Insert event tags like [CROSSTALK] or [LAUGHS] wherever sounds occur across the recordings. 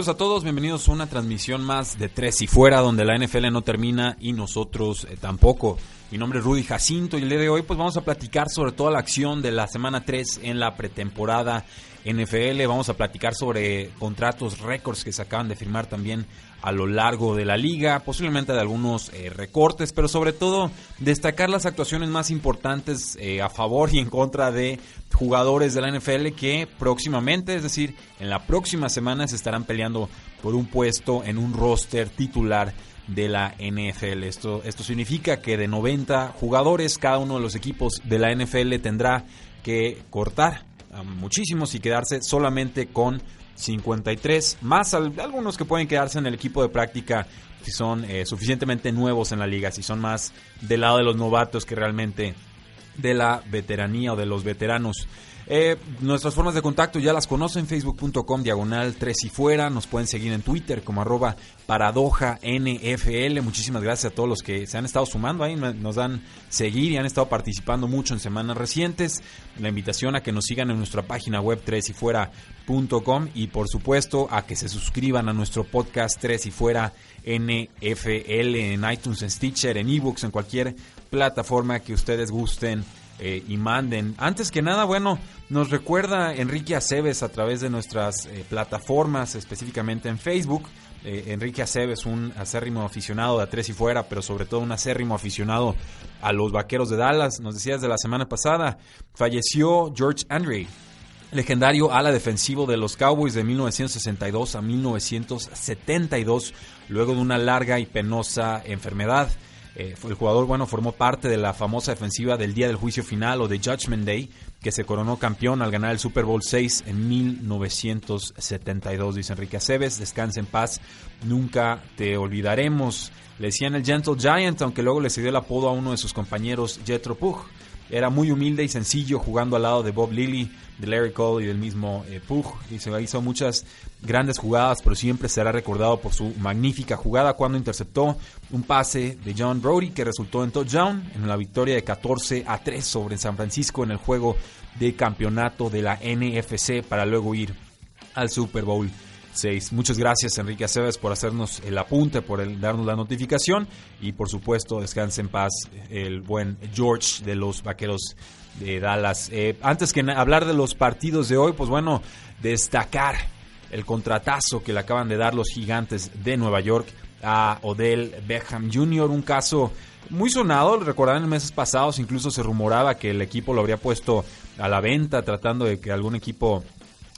Saludos a todos, bienvenidos a una transmisión más de Tres y Fuera, donde la NFL no termina y nosotros eh, tampoco. Mi nombre es Rudy Jacinto y el día de hoy pues vamos a platicar sobre toda la acción de la semana 3 en la pretemporada NFL. Vamos a platicar sobre contratos récords que se acaban de firmar también a lo largo de la liga, posiblemente de algunos eh, recortes, pero sobre todo destacar las actuaciones más importantes eh, a favor y en contra de jugadores de la NFL que próximamente, es decir, en la próxima semana se estarán peleando por un puesto en un roster titular de la NFL. Esto, esto significa que de 90 jugadores, cada uno de los equipos de la NFL tendrá que cortar a muchísimos y quedarse solamente con 53, más algunos que pueden quedarse en el equipo de práctica si son eh, suficientemente nuevos en la liga, si son más del lado de los novatos que realmente de la veteranía o de los veteranos. Eh, nuestras formas de contacto ya las conocen, facebook.com diagonal 3 y fuera, nos pueden seguir en Twitter como arroba paradoja NFL. Muchísimas gracias a todos los que se han estado sumando ahí, nos dan seguir y han estado participando mucho en semanas recientes. La invitación a que nos sigan en nuestra página web 3 y fuera.com y por supuesto a que se suscriban a nuestro podcast 3 y fuera NFL en iTunes, en Stitcher, en ebooks, en cualquier plataforma que ustedes gusten eh, y manden. Antes que nada, bueno, nos recuerda Enrique Aceves a través de nuestras eh, plataformas, específicamente en Facebook. Eh, Enrique Aceves, un acérrimo aficionado de a tres y fuera, pero sobre todo un acérrimo aficionado a los vaqueros de Dallas. Nos decía desde la semana pasada, falleció George Andre, legendario ala defensivo de los Cowboys de 1962 a 1972, luego de una larga y penosa enfermedad. Eh, el jugador, bueno, formó parte de la famosa defensiva del día del juicio final o de Judgment Day, que se coronó campeón al ganar el Super Bowl 6 en 1972, dice Enrique Aceves. Descansa en paz, nunca te olvidaremos. Le decían el Gentle Giant, aunque luego le cedió el apodo a uno de sus compañeros, Jetro. Era muy humilde y sencillo jugando al lado de Bob Lilly, de Larry Cole y del mismo eh, Pug. Y se hizo muchas grandes jugadas, pero siempre será recordado por su magnífica jugada cuando interceptó un pase de John Brody que resultó en touchdown en la victoria de 14 a 3 sobre San Francisco en el juego de campeonato de la NFC para luego ir al Super Bowl Muchas gracias Enrique Aceves por hacernos el apunte, por el, darnos la notificación y por supuesto descanse en paz el buen George de los Vaqueros de Dallas. Eh, antes que hablar de los partidos de hoy, pues bueno, destacar el contratazo que le acaban de dar los gigantes de Nueva York a Odell Beckham Jr., un caso muy sonado, recordarán en meses pasados, incluso se rumoraba que el equipo lo habría puesto a la venta tratando de que algún equipo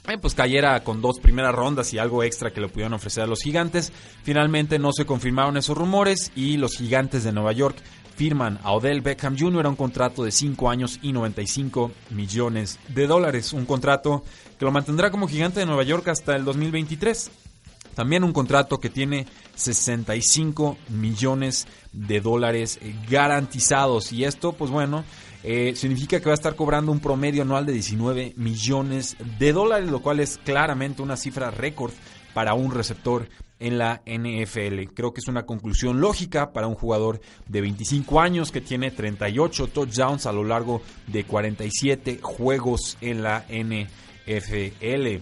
eh, pues cayera con dos primeras rondas y algo extra que le pudieron ofrecer a los gigantes. Finalmente no se confirmaron esos rumores y los gigantes de Nueva York firman a Odell Beckham Jr. un contrato de 5 años y 95 millones de dólares. Un contrato que lo mantendrá como gigante de Nueva York hasta el 2023. También un contrato que tiene 65 millones de dólares garantizados. Y esto, pues bueno, eh, significa que va a estar cobrando un promedio anual de 19 millones de dólares, lo cual es claramente una cifra récord para un receptor en la NFL. Creo que es una conclusión lógica para un jugador de 25 años que tiene 38 touchdowns a lo largo de 47 juegos en la NFL.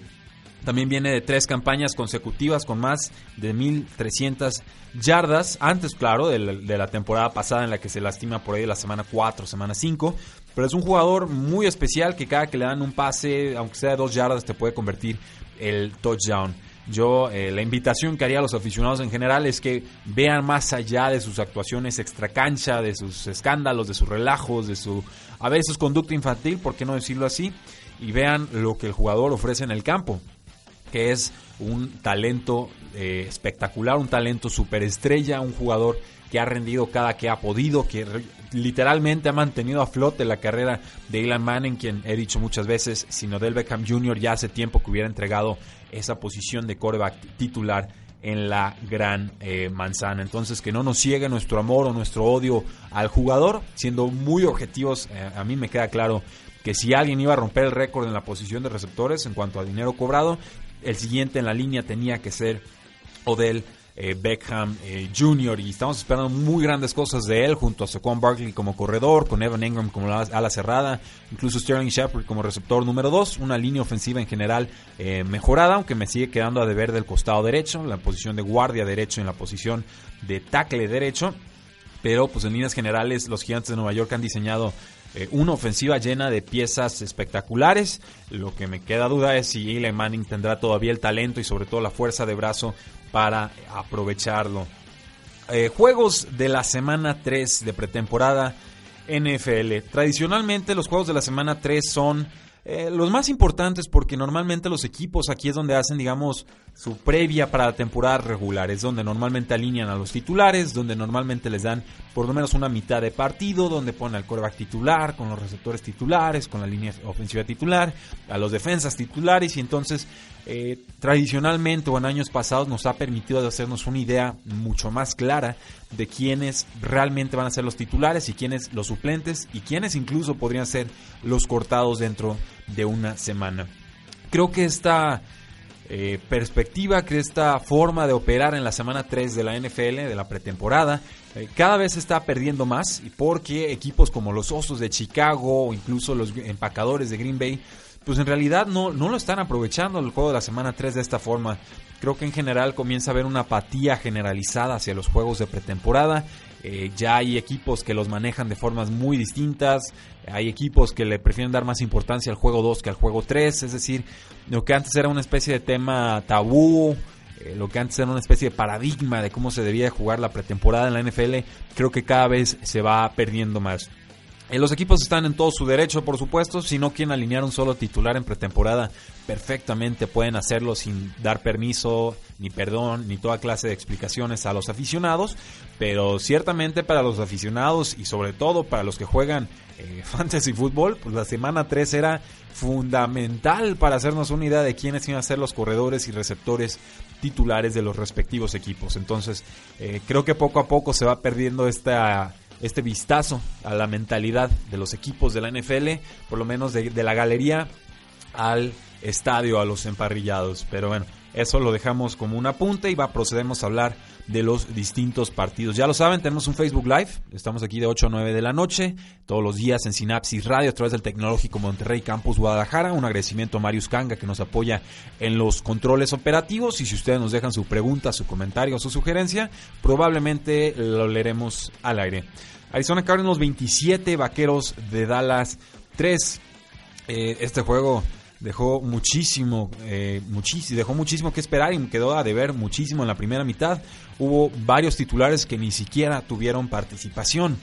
También viene de tres campañas consecutivas con más de 1.300 yardas. Antes, claro, de la, temporada pasada en la que se lastima por ahí la semana 4, semana 5. Pero es un jugador muy especial que cada que le dan un pase, aunque sea dos yardas, te puede convertir el touchdown. Yo, eh, la invitación que haría a los aficionados en general es que vean más allá de sus actuaciones extracancha, de sus escándalos, de sus relajos, de su, a veces, conducta infantil, por qué no decirlo así, y vean lo que el jugador ofrece en el campo que es un talento eh, espectacular, un talento superestrella, un jugador que ha rendido cada que ha podido, que literalmente ha mantenido a flote la carrera de Elon Manning, quien he dicho muchas veces, sino del Beckham Jr. ya hace tiempo que hubiera entregado esa posición de coreback titular en la gran eh, manzana. Entonces que no nos ciegue nuestro amor o nuestro odio al jugador, siendo muy objetivos, eh, a mí me queda claro que si alguien iba a romper el récord en la posición de receptores en cuanto a dinero cobrado, el siguiente en la línea tenía que ser Odell eh, Beckham eh, Jr. y estamos esperando muy grandes cosas de él junto a Saquon Barkley como corredor, con Evan Ingram como la ala cerrada, incluso Sterling Shepard como receptor número 2, una línea ofensiva en general eh, mejorada, aunque me sigue quedando a deber del costado derecho, la posición de guardia derecho en la posición de tackle derecho, pero pues en líneas generales los gigantes de Nueva York han diseñado una ofensiva llena de piezas espectaculares. Lo que me queda duda es si Eli Manning tendrá todavía el talento y sobre todo la fuerza de brazo para aprovecharlo. Eh, juegos de la semana 3 de pretemporada NFL. Tradicionalmente los juegos de la semana 3 son eh, los más importantes porque normalmente los equipos aquí es donde hacen, digamos, su previa para la temporada regular. Es donde normalmente alinean a los titulares, donde normalmente les dan por lo menos una mitad de partido, donde ponen al coreback titular, con los receptores titulares, con la línea ofensiva titular, a los defensas titulares y entonces eh, tradicionalmente o en años pasados nos ha permitido hacernos una idea mucho más clara de quiénes realmente van a ser los titulares y quiénes los suplentes y quiénes incluso podrían ser los cortados dentro de una semana. Creo que esta eh, perspectiva, que esta forma de operar en la semana 3 de la NFL, de la pretemporada, eh, cada vez está perdiendo más y porque equipos como los Osos de Chicago o incluso los empacadores de Green Bay pues en realidad no, no lo están aprovechando el juego de la semana 3 de esta forma. Creo que en general comienza a haber una apatía generalizada hacia los juegos de pretemporada. Eh, ya hay equipos que los manejan de formas muy distintas. Hay equipos que le prefieren dar más importancia al juego 2 que al juego 3. Es decir, lo que antes era una especie de tema tabú, eh, lo que antes era una especie de paradigma de cómo se debía jugar la pretemporada en la NFL, creo que cada vez se va perdiendo más. Eh, los equipos están en todo su derecho, por supuesto. Si no quieren alinear un solo titular en pretemporada, perfectamente pueden hacerlo sin dar permiso, ni perdón, ni toda clase de explicaciones a los aficionados. Pero ciertamente para los aficionados y sobre todo para los que juegan eh, [LAUGHS] fantasy fútbol, pues la semana 3 era fundamental para hacernos una idea de quiénes iban a ser los corredores y receptores titulares de los respectivos equipos. Entonces, eh, creo que poco a poco se va perdiendo esta este vistazo a la mentalidad de los equipos de la NFL, por lo menos de, la galería al estadio, a los emparrillados. Pero bueno, eso lo dejamos como un apunte y va, procedemos a hablar de los distintos partidos. Ya lo saben, tenemos un Facebook Live, estamos aquí de 8 a 9 de la noche, todos los días en Sinapsis Radio a través del Tecnológico Monterrey Campus Guadalajara. Un agradecimiento a Marius Kanga que nos apoya en los controles operativos y si ustedes nos dejan su pregunta, su comentario o su sugerencia, probablemente lo leeremos al aire. Arizona Cardinals 27, Vaqueros de Dallas 3. Eh, este juego dejó muchísimo, eh, muchísimo, dejó muchísimo que esperar y quedó a deber muchísimo en la primera mitad. Hubo varios titulares que ni siquiera tuvieron participación.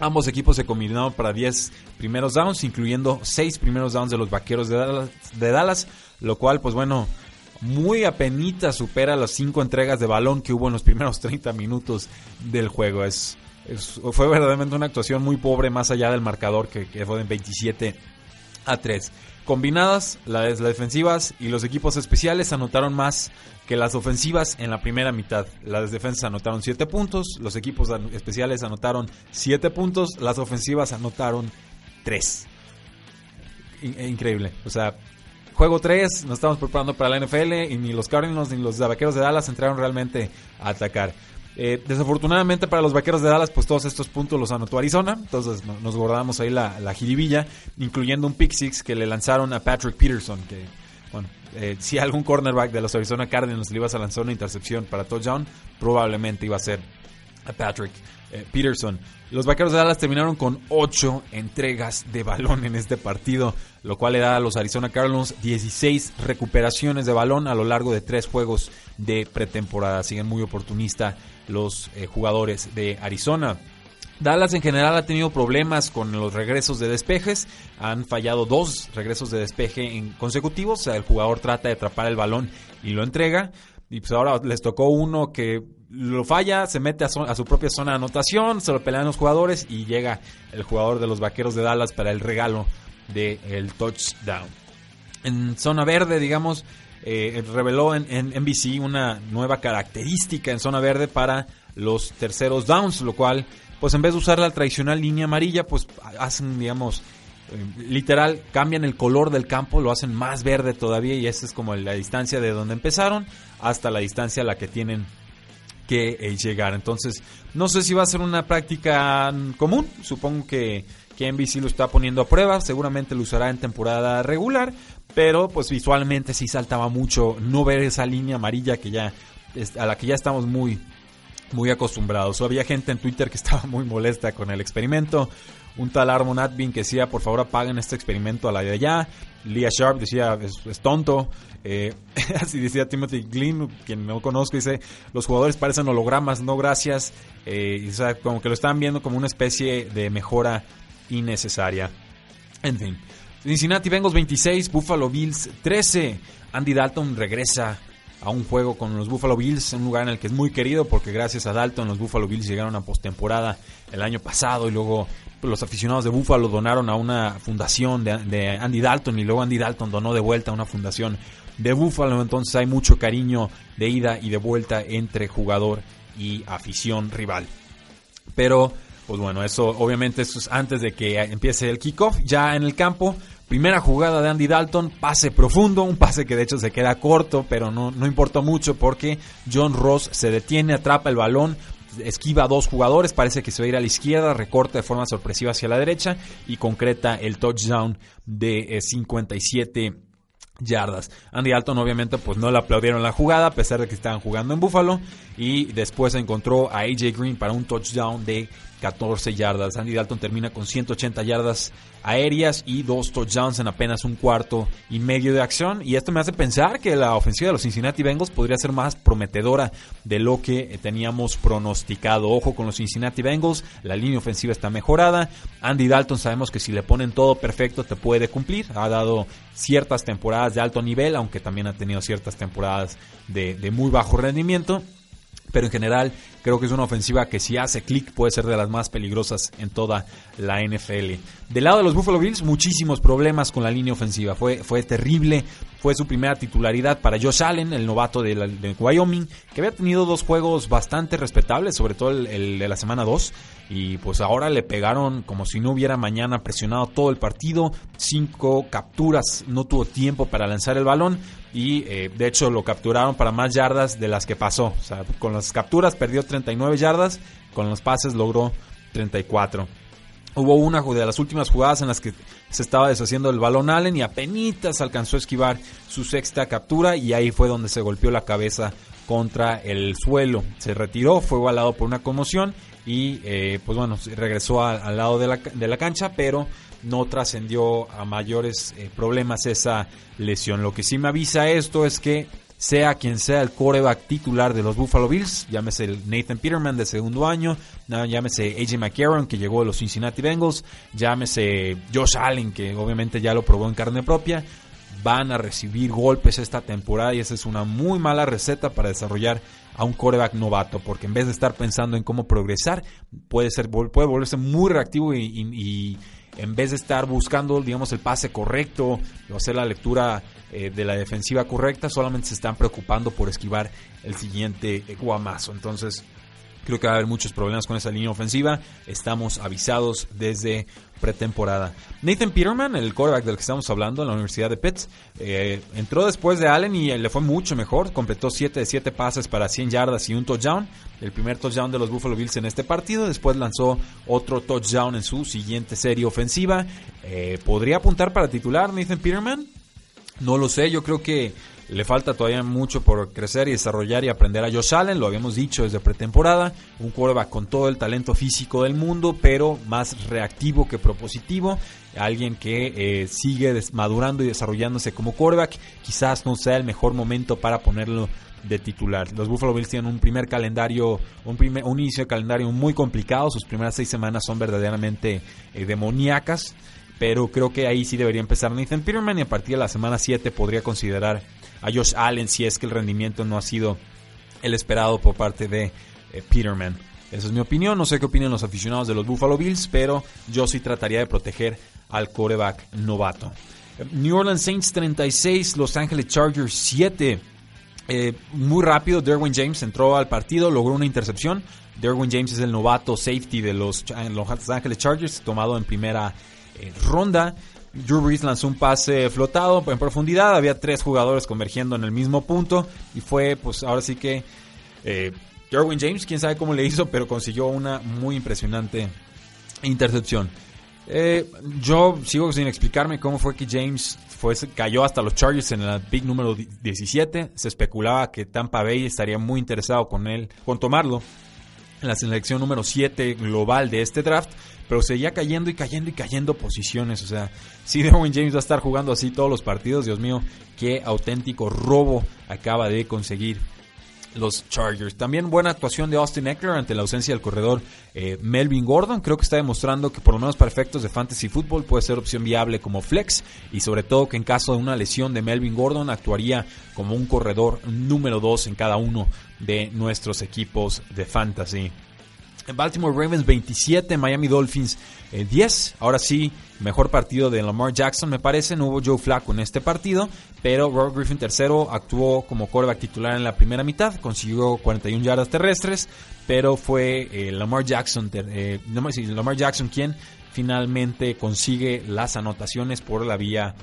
Ambos equipos se combinaron para 10 primeros downs, incluyendo 6 primeros downs de los Vaqueros de Dallas, de Dallas lo cual, pues bueno, muy apenita supera las 5 entregas de balón que hubo en los primeros 30 minutos del juego. Es fue verdaderamente una actuación muy pobre más allá del marcador que, fue de 27 a 3. Combinadas, las, defensivas y los equipos especiales anotaron más que las ofensivas en la primera mitad. Las defensas anotaron 7 puntos, los equipos especiales anotaron 7 puntos, las ofensivas anotaron 3. Increíble. O sea, juego 3, nos estamos preparando para la NFL y ni los Cardinals ni los Vaqueros de Dallas entraron realmente a atacar. Eh, desafortunadamente para los vaqueros de Dallas, pues todos estos puntos los anotó Arizona. Entonces nos guardamos ahí la, la jiribilla, incluyendo un pick six que le lanzaron a Patrick Peterson. Que, bueno, eh, [LAUGHS] si algún cornerback de los Arizona Cardinals le ibas a lanzar una intercepción para touchdown, probablemente iba a ser a Patrick eh, Peterson. Los vaqueros de Dallas terminaron con 8 entregas de balón en este partido, lo cual le da a los Arizona Cardinals 16 recuperaciones de balón a lo largo de tres juegos de pretemporada. Siguen muy oportunista los eh, jugadores de Arizona. Dallas en general ha tenido problemas con los regresos de despejes. Han fallado dos regresos de despeje en consecutivos. El jugador trata de atrapar el balón y lo entrega. Y pues ahora les tocó uno que lo falla, se mete a, su propia zona de anotación, se lo pelean los jugadores y llega el jugador de los vaqueros de Dallas para el regalo del touchdown. En zona verde, digamos, eh, reveló en, en, NBC una nueva característica en zona verde para los terceros downs, lo cual, pues en vez de usar la tradicional línea amarilla, pues hacen, digamos, eh, literal, cambian el color del campo, lo hacen más verde todavía y esa es como la distancia de donde empezaron hasta la distancia a la que tienen que eh, llegar. Entonces, no sé si va a ser una práctica común, supongo que, que NBC lo está poniendo a prueba, seguramente lo usará en temporada regular, pero pues visualmente sí saltaba mucho no ver esa línea amarilla que ya a la que ya estamos muy muy acostumbrados. había gente en Twitter que [LAUGHS] estaba muy molesta con el experimento. Un tal Armon Advin que decía, por favor apaguen este experimento a la de allá. Leah Sharp decía, es, tonto. Eh, [LAUGHS] así decía Timothy Glynn, quien no conozco, dice, los jugadores parecen hologramas, no gracias. Eh, como que lo están viendo como una especie de mejora innecesaria. En fin. Cincinnati Bengals 26, Buffalo Bills 13. Andy Dalton regresa a un juego con los Buffalo Bills, un lugar en el que es muy querido porque gracias a Dalton los Buffalo Bills llegaron a postemporada el año pasado y luego los aficionados de Buffalo donaron a una fundación de, Andy Dalton y luego Andy Dalton donó de vuelta a una fundación de Buffalo, entonces hay mucho cariño de ida y de vuelta entre jugador y afición rival. Pero, pues bueno, eso obviamente eso es antes de que empiece el kickoff, ya en el campo Primera jugada de Andy Dalton, pase profundo, un pase que de hecho se queda corto, pero no, no importa mucho porque John Ross se detiene, atrapa el balón, esquiva a dos jugadores, parece que se va a ir a la izquierda, recorta de forma sorpresiva hacia la derecha y concreta el touchdown de 57 eh, yardas. Andy Dalton obviamente pues no le aplaudieron la jugada a pesar de que estaban jugando en Buffalo y después encontró a AJ Green para un touchdown de 14 yardas. Andy Dalton termina con 180 yardas aéreas y dos touchdowns en apenas un cuarto y medio de acción. Y esto me hace pensar que la ofensiva de los Cincinnati Bengals podría ser más prometedora de lo que teníamos pronosticado. Ojo con los Cincinnati Bengals, la línea ofensiva está mejorada. Andy Dalton sabemos que si le ponen todo perfecto te puede cumplir. Ha dado ciertas temporadas de alto nivel, aunque también ha tenido ciertas temporadas de, muy bajo rendimiento pero en general creo que es una ofensiva que si hace clic puede ser de las más peligrosas en toda la NFL. Del lado de los Buffalo Bills, muchísimos problemas con la línea ofensiva. Fue, fue terrible. Fue su primera titularidad para Josh Allen, el novato de, Wyoming, que había tenido dos juegos bastante respetables, sobre todo el, de la semana 2. Y pues ahora le pegaron como si no hubiera mañana presionado todo el partido. Cinco capturas, no tuvo tiempo para lanzar el balón y eh, de hecho lo capturaron para más yardas de las que pasó. O sea, con las capturas perdió 39 yardas, con los pases logró 34. Hubo una de las últimas jugadas en las que se estaba deshaciendo el balón Allen y apenas alcanzó a esquivar su sexta captura y ahí fue donde se golpeó la cabeza contra el suelo. Se retiró, fue avalado por una conmoción y eh, pues bueno, regresó al lado de la, de la cancha, pero no trascendió a mayores eh, problemas esa lesión. Lo que sí me avisa esto es que sea quien sea el coreback titular de los Buffalo Bills, llámese Nathan Peterman de segundo año, llámese AJ McCarron que llegó de los Cincinnati Bengals, llámese Josh Allen que obviamente ya lo probó en carne propia, van a recibir golpes esta temporada y esa es una muy mala receta para desarrollar a un coreback novato, porque en vez de estar pensando en cómo progresar, puede ser puede volverse muy reactivo y en vez de estar buscando, digamos, el pase correcto o hacer la lectura eh, de la defensiva correcta, solamente se están preocupando por esquivar el siguiente guamazo. Entonces, creo que va a haber muchos problemas con esa línea ofensiva. Estamos avisados desde pretemporada. Nathan Peterman, el quarterback del que estamos hablando en la Universidad de Pitt, eh, entró después de Allen y le fue mucho mejor. Completó 7 de 7 pases para 100 yardas y un touchdown. El primer touchdown de los Buffalo Bills en este partido. Después lanzó otro touchdown en su siguiente serie ofensiva. Eh, ¿Podría apuntar para titular Nathan Peterman? No lo sé, yo creo que le falta todavía mucho por crecer y desarrollar y aprender a Josh Allen, lo habíamos dicho desde pretemporada, un quarterback con todo el talento físico del mundo, pero más reactivo que propositivo, alguien que eh, sigue madurando y desarrollándose como quarterback, quizás no sea el mejor momento para ponerlo de titular. Los Buffalo Bills tienen un primer calendario, un, primer, un inicio de calendario muy complicado. Sus primeras seis semanas son verdaderamente eh, demoníacas. Pero creo que ahí sí debería empezar Nathan Peterman y a partir de la semana 7 podría considerar a Josh Allen si es que el rendimiento no ha sido el esperado por parte de eh, Peterman. Esa es mi opinión, no sé qué opinan los aficionados de los Buffalo Bills, pero yo sí trataría de proteger al coreback novato. New Orleans Saints 36, Los Angeles Chargers 7. Eh, muy rápido, Derwin James entró al partido, logró una intercepción. Derwin James es el novato safety de los, Los Angeles Chargers, tomado en primera eh, ronda. Drew Brees lanzó un pase flotado en profundidad. Había tres jugadores convergiendo en el mismo punto. Y fue, pues ahora sí que. Eh, James, quién sabe cómo le hizo, pero consiguió una muy impresionante intercepción. Eh, yo sigo sin explicarme cómo fue que James fue, cayó hasta los Chargers en el pick número 17. Se especulaba que Tampa Bay estaría muy interesado con él, con tomarlo en la selección número 7 global de este draft, pero seguía cayendo y cayendo y cayendo posiciones. O sea, si Derwin James va a estar jugando así todos los partidos, Dios mío, qué auténtico robo acaba de conseguir los Chargers. También buena actuación de Austin Eckler ante la ausencia del corredor eh, Melvin Gordon. Creo que está demostrando que por lo menos para efectos de fantasy football puede ser opción viable como flex y sobre todo que en caso de una lesión de Melvin Gordon actuaría como un corredor número 2 en cada uno de nuestros equipos de fantasy. Baltimore Ravens 27, Miami Dolphins 10. Eh, Ahora sí, mejor partido de Lamar Jackson me parece. No hubo Joe Flacco en este partido, pero Robert Griffin III actuó como quarterback titular en la primera mitad. Consiguió 41 yardas terrestres, pero fue eh, Lamar Jackson, eh, Lamar Jackson quien finalmente consigue las anotaciones por la vía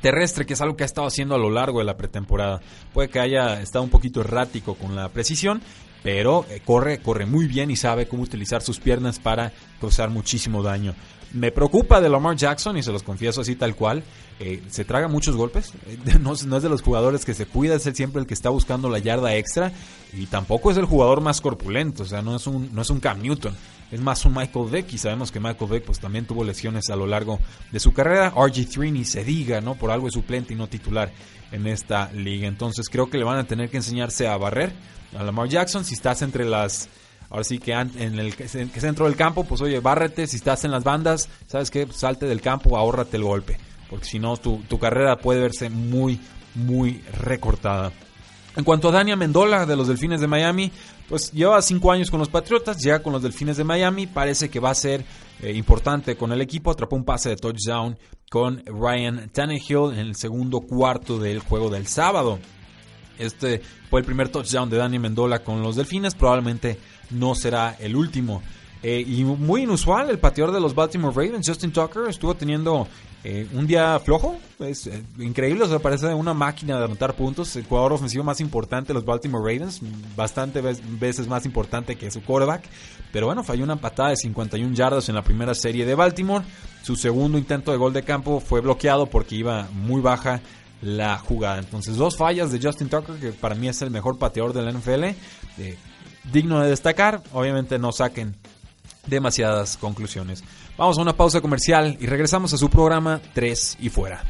terrestre, que es algo que ha estado haciendo a lo largo de la pretemporada. Puede que haya estado un poquito errático con la precisión, pero eh, corre, corre muy bien y sabe cómo utilizar sus piernas para causar muchísimo daño. Me preocupa de Lamar Jackson y se los confieso así tal cual. Eh, se traga muchos golpes. [LAUGHS] No, no, es de los jugadores que se cuida, es siempre el que está buscando la yarda extra. Y tampoco es el jugador más corpulento. O sea, no es un, no es un Cam Newton. Es más un Michael Vick. Y sabemos que Michael Vick pues, también tuvo lesiones a lo largo de su carrera. RG3 ni se diga, ¿no? Por algo es suplente y no titular en esta liga. Entonces creo que le van a tener que enseñarse a barrer a Lamar Jackson. Si estás entre las. Ahora sí que en el centro del campo, pues oye, bárrete. Si estás en las bandas, ¿sabes qué? Pues, salte del campo, ahórrate el golpe. Porque si no, tu, carrera puede verse muy, muy recortada. En cuanto a Dania Mendola de los Delfines de Miami, pues lleva cinco años con los Patriotas, llega con los Delfines de Miami, parece que va a ser eh, importante con el equipo, atrapó un pase de touchdown con Ryan Tannehill en el segundo cuarto del juego del sábado. Este fue el primer touchdown de Dani Mendola con los Delfines, probablemente no será el último. Eh, y muy inusual, el pateador de los Baltimore Ravens, Justin Tucker, estuvo teniendo eh, un día flojo. Es eh, increíble, o sea, parece una máquina de anotar puntos. El jugador ofensivo más importante de los Baltimore Ravens, bastante veces más importante que su quarterback. Pero bueno, falló una patada de 51 yardas en la primera serie de Baltimore. Su segundo intento de gol de campo fue bloqueado porque iba muy baja la jugada. Entonces, dos fallas de Justin Tucker, que para mí es el mejor pateador de la NFL. Digno de destacar. Obviamente no saquen demasiadas conclusiones. Vamos a una pausa comercial y regresamos a su programa 3 y fuera.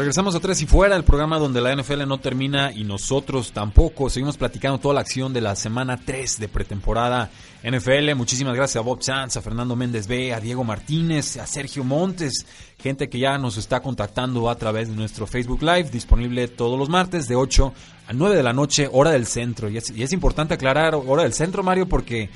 Regresamos a Tres y Fuera, el programa donde la NFL no termina y nosotros tampoco. Seguimos platicando toda la acción de la semana 3 de pretemporada NFL. Muchísimas gracias a Bob Sanz, a Fernando Méndez B, a Diego Martínez, a Sergio Montes, gente que ya nos está contactando a través de nuestro Facebook Live, disponible todos los martes de 8 a 9 de la noche, hora del centro. Y es, y es importante aclarar hora del centro, Mario, porque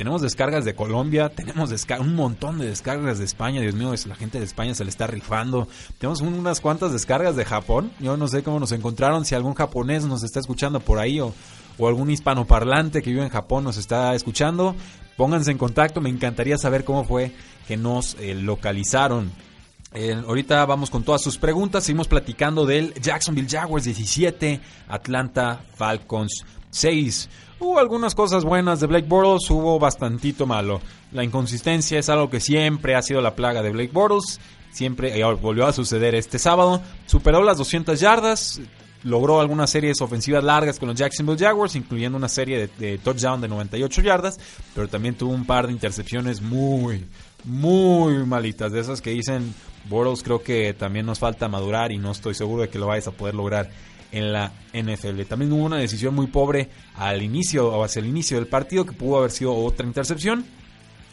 tenemos descargas de Colombia, tenemos un montón de descargas de España. Dios mío, la gente de España se le está rifando. Tenemos unas cuantas descargas de Japón. Yo no sé cómo nos encontraron, si algún japonés nos está escuchando por ahí o, algún hispanoparlante que vive en Japón nos está escuchando. Pónganse en contacto, me encantaría saber cómo fue que nos eh, localizaron. Eh, ahorita vamos con todas sus preguntas. Seguimos platicando del Jacksonville Jaguars 17, Atlanta Falcons 6. Hubo algunas cosas buenas de Blake Bortles, hubo bastantito malo. La inconsistencia es algo que siempre ha sido la plaga de Blake Bortles. Siempre volvió a suceder este sábado. Superó las 200 yardas. logró algunas series ofensivas largas con los Jacksonville Jaguars, incluyendo una serie de, touchdown de 98 yardas, pero también tuvo un par de intercepciones muy, muy malitas, de esas que dicen, Bortles creo que también nos falta madurar y no estoy seguro de que lo vayas a poder lograr en la NFL. También hubo una decisión muy pobre al inicio o hacia el inicio del partido que pudo haber sido otra intercepción.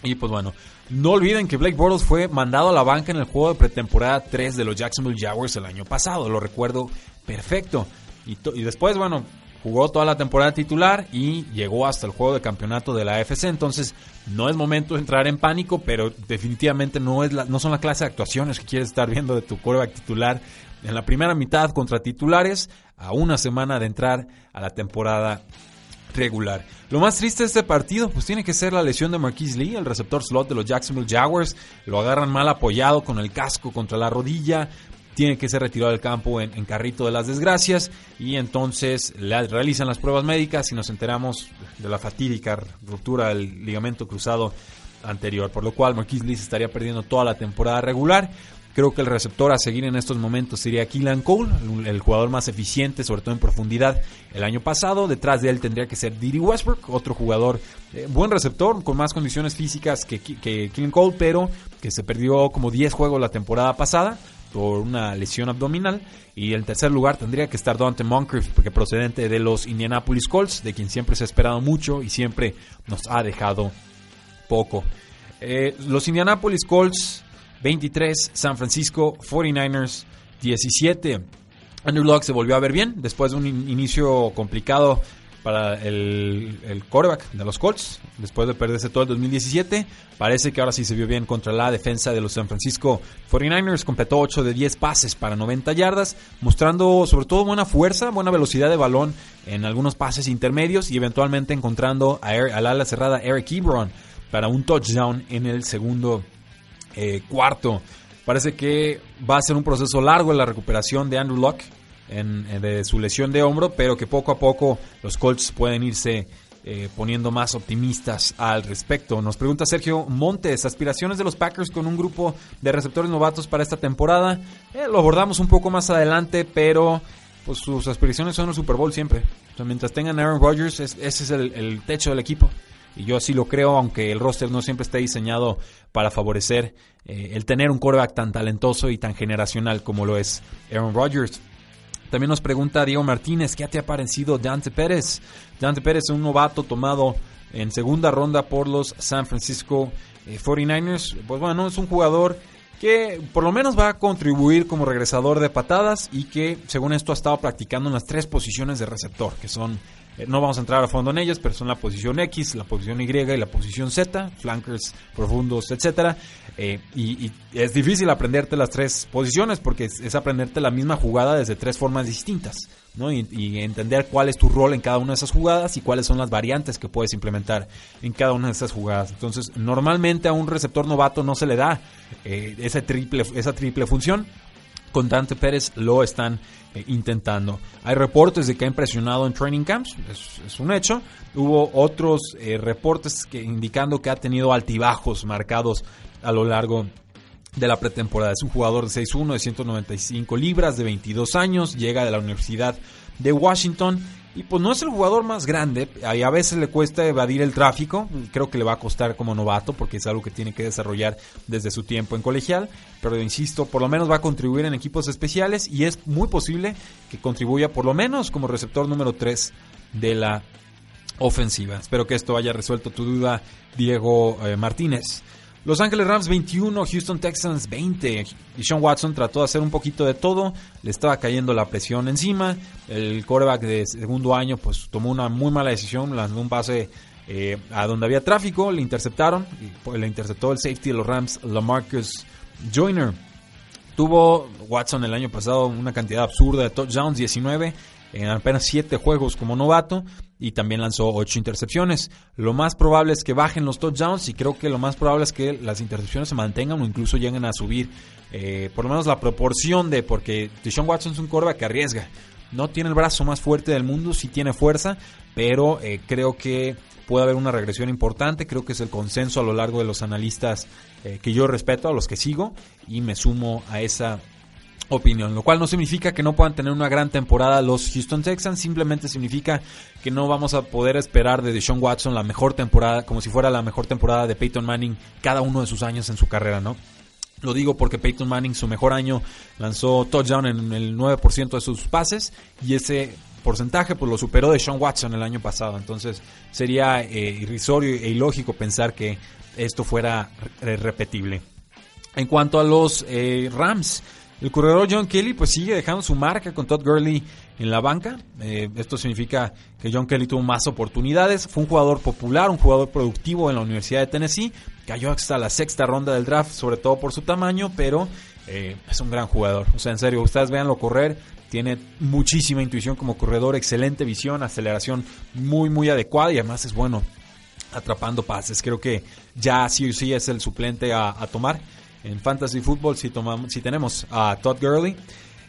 Y pues bueno, no olviden que Blake Bortles fue mandado a la banca en el juego de pretemporada 3 de los Jacksonville Jaguars el año pasado, lo recuerdo perfecto. Y, después, bueno, jugó toda la temporada titular y llegó hasta el juego de campeonato de la AFC, entonces no es momento de entrar en pánico, pero definitivamente no, es la, no son la clase de actuaciones que quieres estar viendo de tu quarterback titular en la primera mitad contra titulares a una semana de entrar a la temporada regular. Lo más triste de este partido, pues tiene que ser la lesión de Marquise Lee, el receptor slot de los Jacksonville Jaguars. Lo agarran mal apoyado con el casco contra la rodilla. Tiene que ser retirado del campo en, carrito de las desgracias. Y entonces le realizan las pruebas médicas y nos enteramos de la fatídica ruptura del ligamento cruzado anterior. Por lo cual Marquise Lee se estaría perdiendo toda la temporada regular. Creo que el receptor a seguir en estos momentos sería Keelan Cole, el jugador más eficiente, sobre todo en profundidad, el año pasado. Detrás de él tendría que ser Didi Westbrook, otro jugador eh, buen receptor, con más condiciones físicas que, que Keelan Cole, pero que se perdió como 10 juegos la temporada pasada por una lesión abdominal. Y en tercer lugar tendría que estar Dante Moncrief, porque procedente de los Indianapolis Colts, de quien siempre se ha esperado mucho y siempre nos ha dejado poco. Eh, los Indianapolis Colts 23, San Francisco 49ers 17. Andrew Luck se volvió a ver bien después de un inicio complicado para el, quarterback de los Colts, después de perderse todo el 2017. Parece que ahora sí se vio bien contra la defensa de los San Francisco 49ers. Completó 8 de 10 pases para 90 yardas, mostrando sobre todo buena fuerza, buena velocidad de balón en algunos pases intermedios y eventualmente encontrando al ala cerrada Eric Ebron para un touchdown en el segundo eh, cuarto. Parece que va a ser un proceso largo en la recuperación de Andrew Luck en, de su lesión de hombro, pero que poco a poco los Colts pueden irse eh, poniendo más optimistas al respecto. Nos pregunta Sergio Montes, aspiraciones de los Packers con un grupo de receptores novatos para esta temporada. Eh, lo abordamos un poco más adelante, pero pues sus aspiraciones son el Super Bowl siempre. mientras tengan Aaron Rodgers, ese es el techo del equipo. Y yo así lo creo, aunque el roster no siempre esté diseñado para favorecer eh, el tener un quarterback tan talentoso y tan generacional como lo es Aaron Rodgers. También nos pregunta Diego Martínez, ¿qué te ha parecido Dante Pérez? Dante Pérez es un novato tomado en segunda ronda por los San Francisco 49ers. Eh, pues bueno, es un jugador que por lo menos va a contribuir como regresador de patadas y que según esto ha estado practicando en las tres posiciones de receptor, que son eh, no vamos a entrar a fondo en ellas, pero son la posición X, la posición Y y la posición Z, flankers profundos, etcétera. Eh, y, es difícil aprenderte las tres posiciones porque es, aprenderte la misma jugada desde tres formas distintas, ¿no? Y, entender cuál es tu rol en cada una de esas jugadas y cuáles son las variantes que puedes implementar en cada una de esas jugadas. Entonces, normalmente a un receptor novato no se le da eh, esa triple, esa triple función con Dante Pérez lo están eh, intentando. Hay reportes de que ha impresionado en training camps, es, un hecho. Hubo otros eh, reportes que indicando que ha tenido altibajos marcados a lo largo de la pretemporada. Es un jugador de 6'1, de 195 libras, de 22 años, llega de la Universidad de Washington y pues no es el jugador más grande, a veces le cuesta evadir el tráfico, creo que le va a costar como novato porque es algo que tiene que desarrollar desde su tiempo en colegial, pero insisto, por lo menos va a contribuir en equipos especiales y es muy posible que contribuya por lo menos como receptor número 3 de la ofensiva. Espero que esto haya resuelto tu duda, Diego eh, Martínez. Los Ángeles Rams 21, Houston Texans 20. Y Sean Watson trató de hacer un poquito de todo, le estaba cayendo la presión encima. El quarterback de segundo año pues tomó una muy mala decisión, lanzó un pase eh, a donde había tráfico, le interceptaron, y le interceptó el safety de los Rams, Lamarcus Joyner. Tuvo Watson el año pasado una cantidad absurda de touchdowns, 19 en apenas 7 juegos como novato y también lanzó 8 intercepciones. Lo más probable es que bajen los touchdowns y creo que lo más probable es que las intercepciones se mantengan o incluso lleguen a subir eh, por lo menos la proporción de porque Deshaun Watson es un quarterback que arriesga. No tiene el brazo más fuerte del mundo, sí tiene fuerza, pero eh, creo que puede haber una regresión importante. Creo que es el consenso a lo largo de los analistas eh, que yo respeto, a los que sigo, y me sumo a esa opinión, lo cual no significa que no puedan tener una gran temporada los Houston Texans, simplemente significa que no vamos a poder esperar de Deshaun Watson la mejor temporada, como si fuera la mejor temporada de Peyton Manning cada uno de sus años en su carrera, ¿no? Lo digo porque Peyton Manning su mejor año lanzó touchdown en el 9% de sus pases y ese porcentaje pues lo superó de Sean Watson el año pasado. Entonces sería eh, irrisorio e ilógico pensar que esto fuera repetible. En cuanto a los eh, Rams, el corredor John Kelly pues sigue dejando su marca con Todd Gurley en la banca. Eh, esto significa que John Kelly tuvo más oportunidades. Fue un jugador popular, un jugador productivo en la Universidad de Tennessee. Cayó hasta la sexta ronda del draft, sobre todo por su tamaño, pero eh, es un gran jugador. O sea, en serio, ustedes véanlo correr. Tiene muchísima intuición como corredor, excelente visión, aceleración muy, muy adecuada y además es bueno atrapando pases. Creo que ya sí o sí es el suplente a, tomar. En Fantasy Football si, tomamos, si tenemos a Todd Gurley.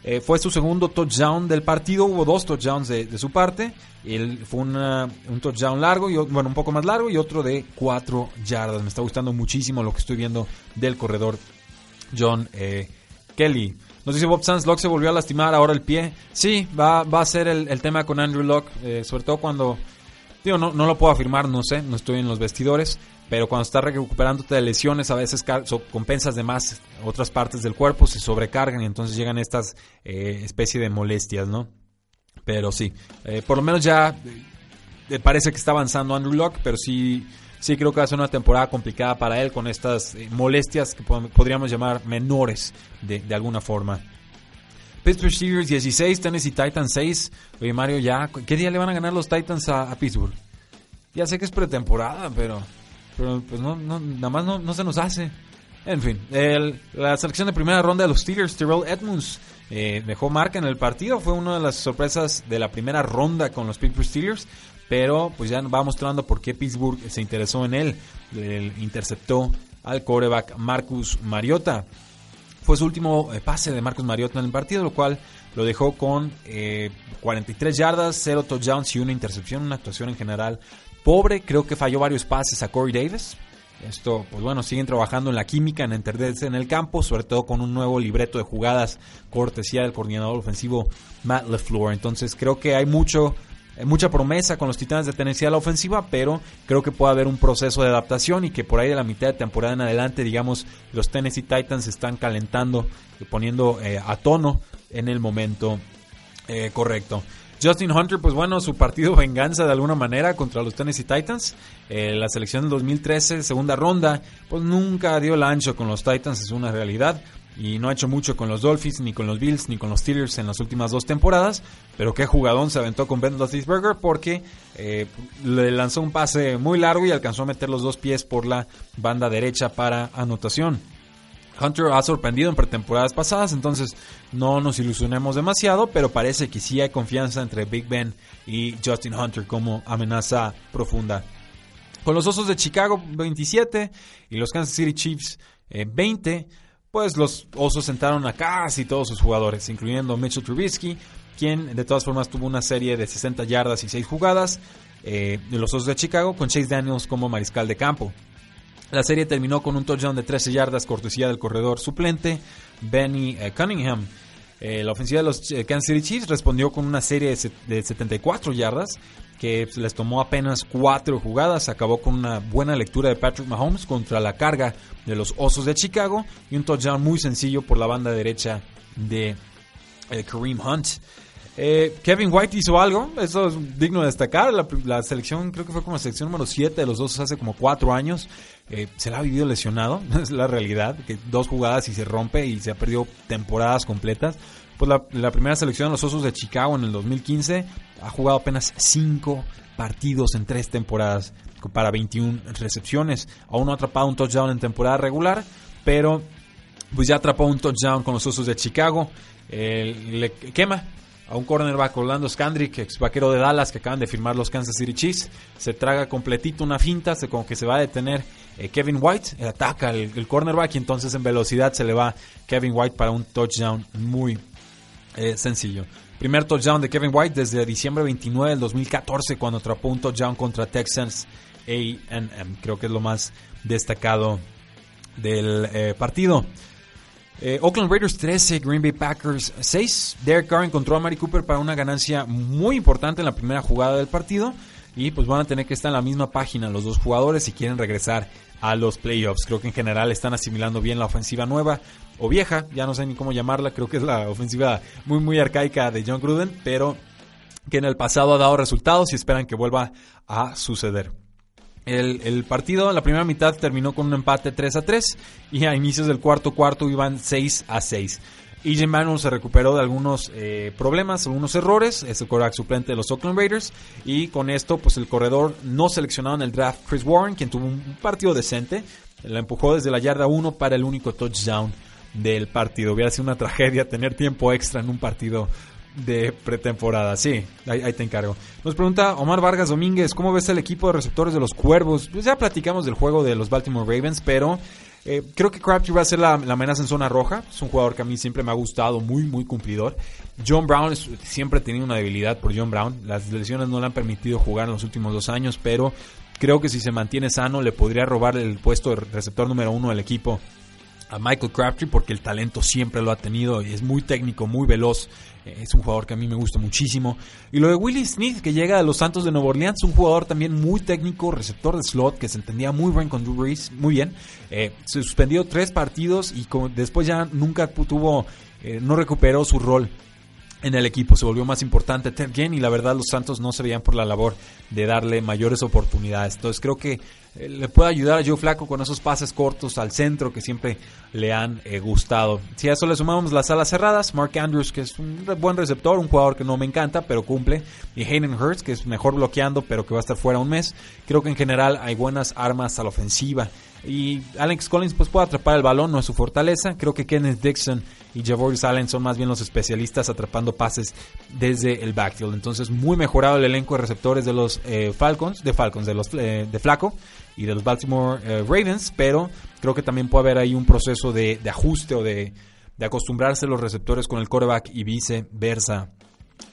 Eh, fue su segundo touchdown del partido. Hubo dos touchdowns de, su parte. Él fue un touchdown largo, y, bueno, un poco más largo y otro de cuatro yardas. Me está gustando muchísimo lo que estoy viendo del corredor John eh, Kelly. Nos dice Bob Sands, Locke se volvió a lastimar ahora el pie. Sí, va, va a ser el, tema con Andrew Locke, eh, sobre todo cuando... Digo, no, no lo puedo afirmar, no sé, no estoy en los vestidores, pero cuando estás recuperándote de lesiones, a veces compensas de más otras partes del cuerpo, se sobrecargan y entonces llegan estas eh, especie de molestias, ¿no? Pero sí, eh, por lo menos ya parece que está avanzando Andrew Locke, pero sí, sí creo que va a ser una temporada complicada para él con estas eh, molestias que podríamos llamar menores de, alguna forma. Pittsburgh Steelers 16, Tennessee Titans 6. Oye Mario, ya, ¿qué día le van a ganar los Titans a Pittsburgh? Ya sé que es pretemporada, pero pero pues no, nada más no, se nos hace. En fin, la selección de primera ronda de los Steelers, Terrell Edmonds, eh, dejó marca en el partido. Fue una de las sorpresas de la primera ronda con los Pittsburgh Steelers. Pero pues ya va mostrando por qué Pittsburgh se interesó en él. Interceptó al coreback Marcus Mariota. Fue su último eh, pase de Marcus Mariota en el partido, lo cual lo dejó con 43 eh, yardas, 0 touchdowns y una intercepción. Una actuación en general pobre, creo que falló varios pases a Corey Davis. Esto, pues bueno, siguen trabajando en la química, en entenderse en el campo, sobre todo con un nuevo libreto de jugadas cortesía del coordinador ofensivo Matt LeFleur. Entonces creo que hay mucho, eh, mucha promesa con los Titanes de Tennessee a la ofensiva, pero creo que puede haber un proceso de adaptación y que por ahí de la mitad de temporada en adelante, digamos, los Tennessee Titans están calentando y poniendo eh, a tono en el momento eh, correcto. Justin Hunter, pues bueno, su partido venganza de alguna manera contra los Tennessee Titans. Eh, la selección del 2013, segunda ronda, pues nunca dio el ancho con los Titans, es una realidad. Y no ha hecho mucho con los Dolphins, ni con los Bills, ni con los Steelers en las últimas dos temporadas. Pero qué jugadón se aventó con Ben Roethlisberger porque eh, le lanzó un pase muy largo y alcanzó a meter los dos pies por la banda derecha para anotación. Hunter ha sorprendido en pretemporadas pasadas, entonces no nos ilusionemos demasiado, pero parece que sí hay confianza entre Big Ben y Justin Hunter como amenaza profunda. Con los Osos de Chicago 27 y los Kansas City Chiefs 20, eh, pues los Osos sentaron a casi todos sus jugadores, incluyendo Mitchell Trubisky, quien de todas formas tuvo una serie de 60 yardas y 6 jugadas eh, de los Osos de Chicago, con Chase Daniels como mariscal de campo. La serie terminó con un touchdown de 13 yardas, cortesía del corredor suplente Benny eh, Cunningham. Eh, la ofensiva de los eh, Kansas City Chiefs respondió con una serie de 74 yardas que les tomó apenas 4 jugadas. Acabó con una buena lectura de Patrick Mahomes contra la carga de los Osos de Chicago y un touchdown muy sencillo por la banda derecha de Kareem Hunt. Eh, Kevin White hizo algo, eso es digno de destacar. La, selección, creo que fue como la selección número 7 de los dos hace como 4 años. Eh, se la ha vivido lesionado, [LAUGHS] es la realidad. Que dos jugadas y se rompe y se ha perdido temporadas completas. Pues la, primera selección de los Osos de Chicago en el 2015 ha jugado apenas 5 partidos en 3 temporadas para 21 recepciones. Aún no ha atrapado un touchdown en temporada regular, pero pues ya atrapó un touchdown con los Osos de Chicago. le quema a un cornerback Orlando Scandrick, ex vaquero de Dallas, que acaban de firmar los Kansas City Chiefs. Se traga completito una finta, se, como que se va a detener eh, Kevin White, eh, ataca el, cornerback y entonces en velocidad se le va Kevin White para un touchdown muy eh, sencillo. Primer touchdown de Kevin White desde diciembre 29 del 2014 cuando atrapó un touchdown contra Texans A&M. Creo que es lo más destacado del partido. Eh, Oakland Raiders 13, Green Bay Packers 6. Derek Carr encontró a Mari Cooper para una ganancia muy importante en la primera jugada del partido. Y pues van a tener que estar en la misma página los dos jugadores si quieren regresar a los playoffs. Creo que en general están asimilando bien la ofensiva nueva o vieja, ya no sé ni cómo llamarla, creo que es la ofensiva muy muy arcaica de John Gruden, pero que en el pasado ha dado resultados y esperan que vuelva a suceder. El, partido, la primera mitad terminó con un empate 3 a 3 y a inicios del cuarto cuarto iban 6 a 6. EJ Manuel se recuperó de algunos eh, problemas, algunos errores, es el coreback suplente de los Oakland Raiders y con esto pues el corredor no seleccionado en el draft Chris Warren, quien tuvo un partido decente, la empujó desde la yarda 1 para el único touchdown del partido. Hubiera sido una tragedia tener tiempo extra en un partido de pretemporada. Sí, ahí, te encargo. Nos pregunta Omar Vargas Domínguez, ¿cómo ves el equipo de receptores de los Cuervos? Pues ya platicamos del juego de los Baltimore Ravens, pero eh, creo que Crabtree va a ser la, amenaza en zona roja. Es un jugador que a mí siempre me ha gustado, muy, muy cumplidor. John Brown, siempre he tenido una debilidad por John Brown. Las lesiones no le han permitido jugar en los últimos dos años, pero creo que si se mantiene sano le podría robar el puesto de receptor número uno del equipo a Michael Crabtree porque el talento siempre lo ha tenido y es muy técnico, muy veloz. Eh, es un jugador que a mí me gusta muchísimo. Y lo de Willie Smith, que llega a los Santos de Nueva Orleans, un jugador también muy técnico, receptor de slot, que se entendía muy bien con Drew Brees, muy bien. Eh, se suspendió tres partidos y después ya nunca tuvo, eh, no recuperó su rol en el equipo. Se volvió más importante Ted y la verdad los Santos no se veían por la labor de darle mayores oportunidades. Entonces creo que le puede ayudar a Joe Flaco con esos pases cortos al centro que siempre le han eh, gustado. Si a eso le sumamos las alas cerradas, Mark Andrews, que es un buen receptor, un jugador que no me encanta, pero cumple, y Hayden Hurst, que es mejor bloqueando, pero que va a estar fuera un mes. Creo que en general hay buenas armas a la ofensiva. Y Alex Collins pues puede atrapar el balón, no es su fortaleza. Creo que Kenneth Dixon y Javoris Allen son más bien los especialistas atrapando pases desde el backfield. Entonces muy mejorado el elenco de receptores de los eh, Falcons, de Falcons, de los de Flaco y de los Baltimore eh, Ravens, pero creo que también puede haber ahí un proceso de, ajuste o de, acostumbrarse los receptores con el quarterback y viceversa.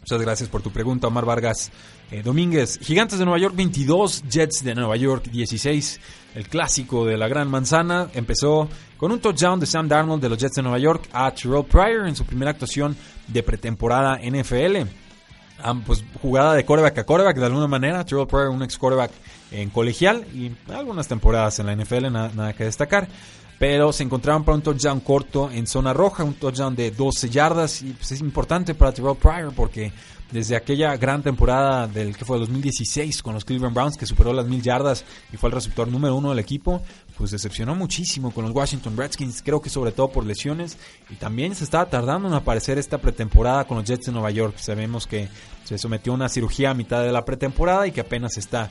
Muchas gracias por tu pregunta, Omar Vargas eh, Domínguez. Gigantes de Nueva York 22, Jets de Nueva York 16. El clásico de la Gran Manzana empezó con un touchdown de Sam Darnold de los Jets de Nueva York a Terrell Pryor en su primera actuación de pretemporada NFL. pues jugada de quarterback a quarterback de alguna manera. Terrell Pryor, un ex quarterback en colegial y algunas temporadas en la NFL, nada, que destacar. Pero se encontraron para un touchdown corto en zona roja, un touchdown de 12 yardas. Y pues, es importante para Terrell Pryor porque desde aquella gran temporada del que fue 2016 con los Cleveland Browns, que superó las mil yardas y fue el receptor número uno del equipo, pues decepcionó muchísimo con los Washington Redskins, creo que sobre todo por lesiones. Y también se estaba tardando en aparecer esta pretemporada con los Jets de Nueva York. Sabemos que se sometió a una cirugía a mitad de la pretemporada y que apenas está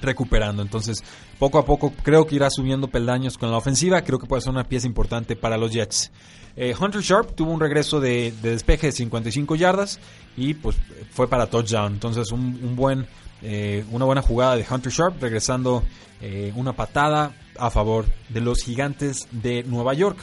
recuperando. Entonces, poco a poco creo que irá subiendo peldaños con la ofensiva. Creo que puede ser una pieza importante para los Jets. Eh, Hunter Sharp tuvo un regreso de, despeje de 55 yardas y pues fue para touchdown. Entonces, un, buen, eh, una buena jugada de Hunter Sharp regresando eh, una patada a favor de los gigantes de Nueva York.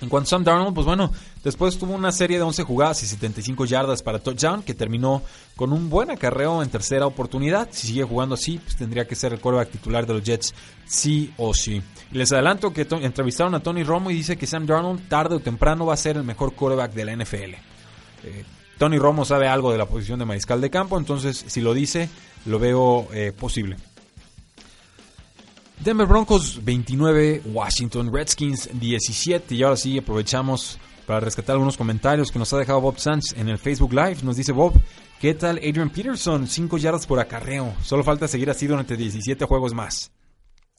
En cuanto a Sam Darnold, pues bueno, después tuvo una serie de 11 jugadas y 75 yardas para touchdown que terminó con un buen acarreo en tercera oportunidad. Si sigue jugando así, pues tendría que ser el quarterback titular de los Jets sí o sí. les adelanto que entrevistaron a Tony Romo y dice que Sam Darnold tarde o temprano va a ser el mejor quarterback de la NFL. Eh, Tony Romo sabe algo de la posición de mariscal de campo, entonces si lo dice, lo veo eh, posible. Denver Broncos 29, Washington Redskins 17. Y ahora sí aprovechamos para rescatar algunos comentarios que nos ha dejado Bob Sanz en el Facebook Live. Nos dice Bob, ¿qué tal Adrian Peterson? 5 yardas por acarreo. Solo falta seguir así durante 17 juegos más.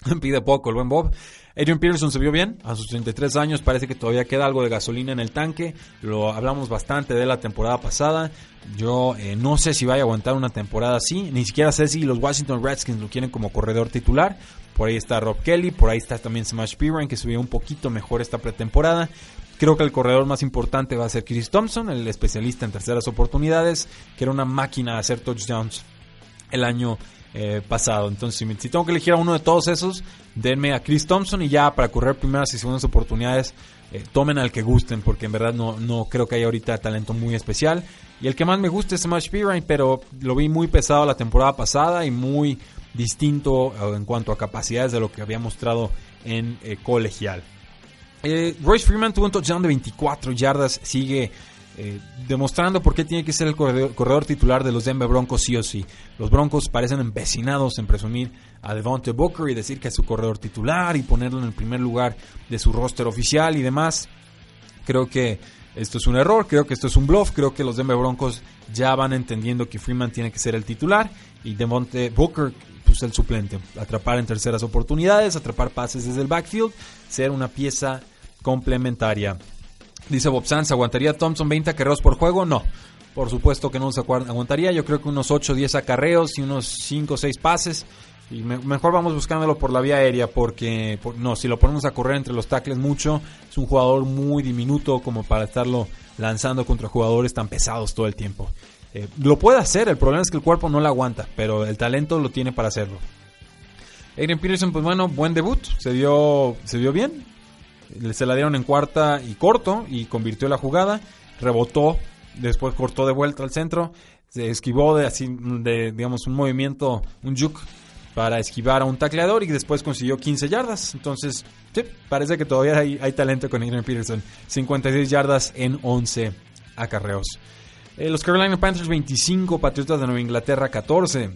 [LAUGHS] Pide poco el buen Bob. Adrian Peterson se vio bien, a sus 33 años parece que todavía queda algo de gasolina en el tanque, lo hablamos bastante de la temporada pasada, yo eh, no sé si vaya a aguantar una temporada así, ni siquiera sé si los Washington Redskins lo quieren como corredor titular, por ahí está Rob Kelly, por ahí está también Smash Piran que subió un poquito mejor esta pretemporada, Creo que el corredor más importante va a ser Chris Thompson, el especialista en terceras oportunidades, que era una máquina de hacer touchdowns el año eh, pasado. Entonces, si, tengo que elegir a uno de todos esos, denme a Chris Thompson y ya para correr primeras y segundas oportunidades, eh, tomen al que gusten, porque en verdad no, no creo que haya ahorita talento muy especial. Y el que más me gusta es Smash Pirine, pero lo vi muy pesado la temporada pasada y muy distinto eh, en cuanto a capacidades de lo que había mostrado en colegial. Eh, Royce Freeman tuvo un touchdown de 24 yardas, sigue eh, demostrando por qué tiene que ser el corredor, titular de los Denver Broncos sí o sí. Los Broncos parecen empecinados en presumir a Devontae Booker y decir que es su corredor titular y ponerlo en el primer lugar de su roster oficial y demás. Creo que esto es un error, creo que esto es un bluff, creo que los Denver Broncos ya van entendiendo que Freeman tiene que ser el titular y Devontae Booker pues el suplente. Atrapar en terceras oportunidades, atrapar pases desde el backfield, ser una pieza complementaria. Dice Bob Sanz, ¿aguantaría Thompson 20 acarreos por juego? No. Por supuesto que no se aguantaría. Yo creo que unos 8 o 10 acarreos y unos 5 o 6 pases. Y mejor vamos buscándolo por la vía aérea porque no, si lo ponemos a correr entre los tackles mucho, es un jugador muy diminuto como para estarlo lanzando contra jugadores tan pesados todo el tiempo. Eh, lo puede hacer, el problema es que el cuerpo no lo aguanta, pero el talento lo tiene para hacerlo. Adrian Peterson, pues bueno, buen debut, se dio, se dio bien, se la dieron en cuarta y corto y convirtió la jugada, rebotó, después cortó de vuelta al centro, se esquivó de así de digamos un movimiento, un juke para esquivar a un tacleador y después consiguió 15 yardas. Entonces, sí, parece que todavía hay, talento con Adrian Peterson. 56 yardas en 11 acarreos. Eh, los Carolina Panthers 25, Patriotas de Nueva Inglaterra 14.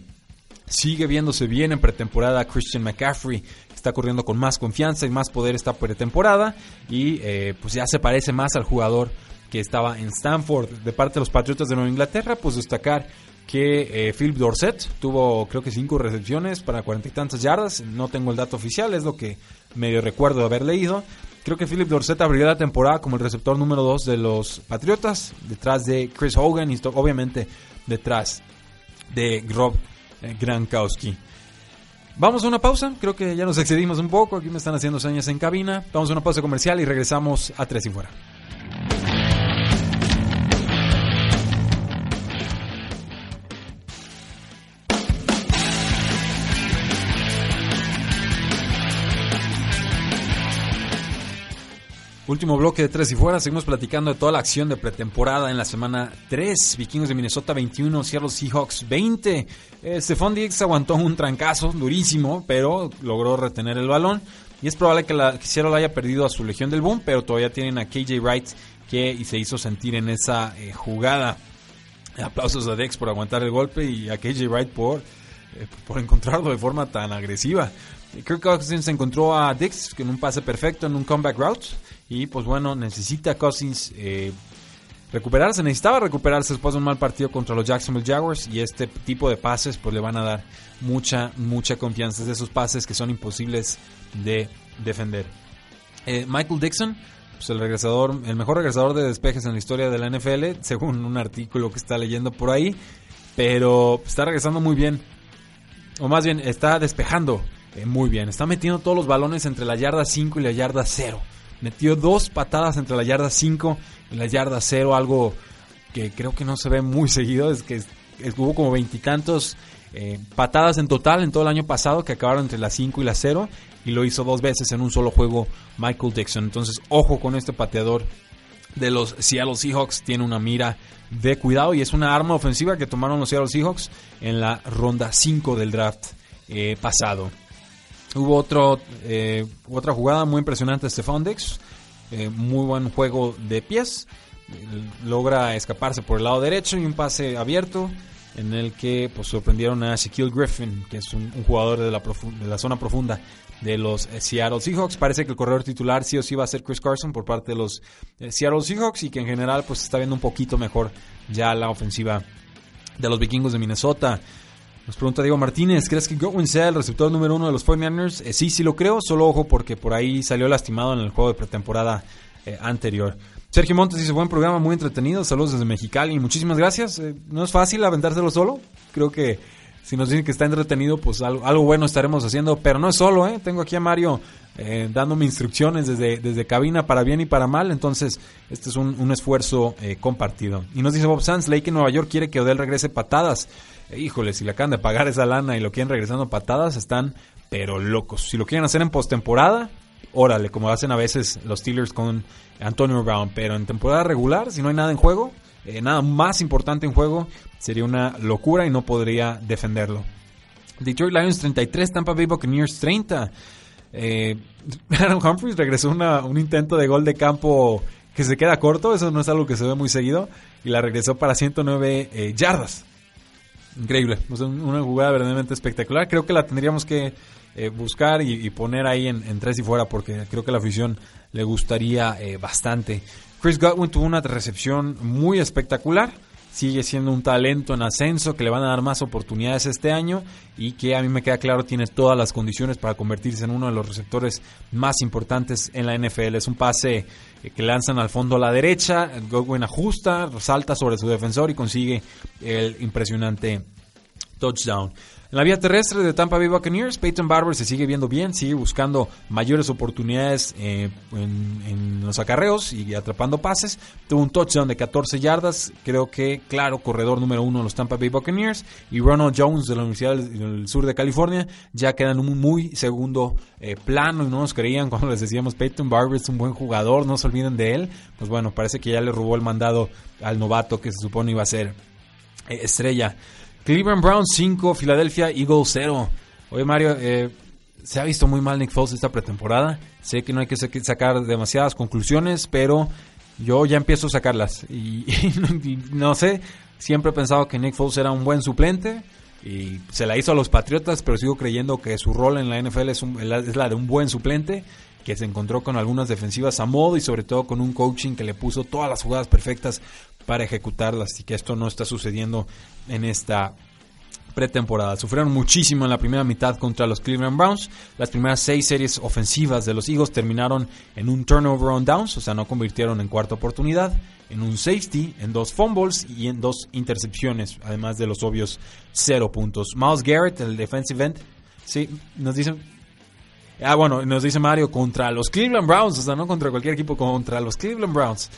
Sigue viéndose bien en pretemporada Christian McCaffrey. Está corriendo con más confianza y más poder esta pretemporada. Y eh, pues ya se parece más al jugador que estaba en Stanford. De parte de los Patriotas de Nueva Inglaterra, pues destacar que eh, Philip Dorset tuvo creo que cinco recepciones para cuarenta y tantas yardas. No tengo el dato oficial, es lo que medio recuerdo de haber leído. Creo que Philip Dorset abrió la temporada como el receptor número 2 de los Patriotas, detrás de Chris Hogan y obviamente detrás de Grob eh, Grankowski. Vamos a una pausa, creo que ya nos excedimos un poco, aquí me están haciendo señas en cabina. Vamos a una pausa comercial y regresamos a Tres y Fuera. Último bloque de tres y fuera. Seguimos platicando de toda la acción de pretemporada en la semana 3. Vikingos de Minnesota 21, Seattle Seahawks 20. Eh, Stephon Diggs aguantó un trancazo durísimo, pero logró retener el balón. Y es probable que, la, Seattle haya perdido a su legión del boom, pero todavía tienen a KJ Wright que se hizo sentir en esa eh, jugada. Aplausos a Dex por aguantar el golpe y a KJ Wright por, eh, por encontrarlo de forma tan agresiva. Kirk Cousins encontró a Dix en un pase perfecto en un comeback route. Y pues bueno, necesita Cousins eh, recuperarse. Necesitaba recuperarse después de un mal partido contra los Jacksonville Jaguars. Y este tipo de pases pues le van a dar mucha, mucha confianza. de esos pases que son imposibles de defender. Eh, Michael Dixon, pues el regresador, el mejor regresador de despejes en la historia de la NFL, [LAUGHS] según un artículo que está leyendo por ahí. Pero está regresando muy bien. O más bien, está despejando eh, muy bien. Está metiendo todos los balones entre la yarda 5 y la yarda 0. Metió dos patadas entre la yarda 5 y la yarda 0, algo que creo que no se ve muy seguido. Es que hubo como veintitantos eh, patadas en total en todo el año pasado que acabaron entre la 5 y la 0 y lo hizo dos veces en un solo juego Michael Dixon. Entonces, ojo con este pateador de los Seattle Seahawks. Tiene una mira de cuidado y es una arma ofensiva que tomaron los Seattle Seahawks en la ronda 5 del draft eh, pasado. Hubo otro, eh, otra jugada muy impresionante de Stephon Dix. Eh, muy buen juego de pies. Logra escaparse por el lado derecho y un pase abierto en el que pues, sorprendieron a Shaquille Griffin, que es un, jugador de la, de la, zona profunda de los eh, Seattle Seahawks. Parece que el corredor titular sí o sí va a ser Chris Carson por parte de los Seattle Seahawks y que en general pues está viendo un poquito mejor ya la ofensiva de los vikingos de Minnesota. Nos pregunta Diego Martínez, ¿crees que Godwin sea el receptor número uno de los 49ers? Eh, sí, sí lo creo, solo ojo porque por ahí salió lastimado en el juego de pretemporada eh, anterior. Sergio Montes dice, buen programa, muy entretenido, saludos desde Mexicali, muchísimas gracias. Eh, no es fácil aventárselo solo, creo que si nos dicen que está entretenido, pues algo, bueno estaremos haciendo, pero no es solo, ¿eh? Tengo aquí a Mario dándome instrucciones desde, desde cabina para bien y para mal, entonces este es un, esfuerzo compartido. Y nos dice Bob Sanz, Lake en Nueva York quiere que Odell regrese patadas híjole, si le acaban de pagar esa lana y lo quieren regresando patadas, están pero locos. Si lo quieren hacer en postemporada, órale, como hacen a veces los Steelers con Antonio Brown, pero en temporada regular, si no hay nada en juego, eh, nada más importante en juego, sería una locura y no podría defenderlo. Detroit Lions 33, Tampa Bay Buccaneers 30. Eh, [LAUGHS] Aaron Humphries regresó una, un intento de gol de campo que se queda corto, eso no es algo que se ve muy seguido, y la regresó para 109 eh, yardas. Increíble, una jugada verdaderamente espectacular. Creo que la tendríamos que eh, buscar y, poner ahí en, tres y fuera porque creo que la afición le gustaría bastante. Chris Godwin tuvo una recepción muy espectacular sigue siendo un talento en ascenso, que le van a dar más oportunidades este año y que a mí me queda claro tiene todas las condiciones para convertirse en uno de los receptores más importantes en la NFL. Es un pase eh, que lanzan al fondo a la derecha, Godwin ajusta, salta sobre su defensor y consigue el impresionante touchdown. En la vía terrestre de Tampa Bay Buccaneers, Peyton Barber se sigue viendo bien, sigue buscando mayores oportunidades eh, en, los acarreos y atrapando pases. Tuvo un touchdown de 14 yardas, creo que claro, corredor número uno de los Tampa Bay Buccaneers. Y Ronald Jones de la Universidad del Sur de California ya queda en un muy segundo eh, plano y no nos creían cuando les decíamos Peyton Barber es un buen jugador, no se olviden de él. Pues bueno, parece que ya le robó el mandado al novato que se supone iba a ser eh, estrella. Cleveland Browns 5, Philadelphia Eagles 0. Oye Mario, eh, se ha visto muy mal Nick Foles esta pretemporada. Sé que no hay que sacar demasiadas conclusiones, pero yo ya empiezo a sacarlas. [LAUGHS] Y, no sé, siempre he pensado que Nick Foles era un buen suplente y se la hizo a los Patriotas, pero sigo creyendo que su rol en la NFL es, es la de un buen suplente que se encontró con algunas defensivas a modo y sobre todo con un coaching que le puso todas las jugadas perfectas para ejecutarlas y que esto no está sucediendo en esta pretemporada. Sufrieron muchísimo en la primera mitad contra los Cleveland Browns. Las primeras seis series ofensivas de los Eagles terminaron en un turnover on downs, o sea, no convirtieron en cuarta oportunidad, en un safety, en dos fumbles y en dos intercepciones, además de los obvios cero puntos. Miles Garrett, el defensive end, sí, nos dicen... Ah, bueno, nos dice Mario, contra los Cleveland Browns, o sea, no contra cualquier equipo, contra los Cleveland Browns.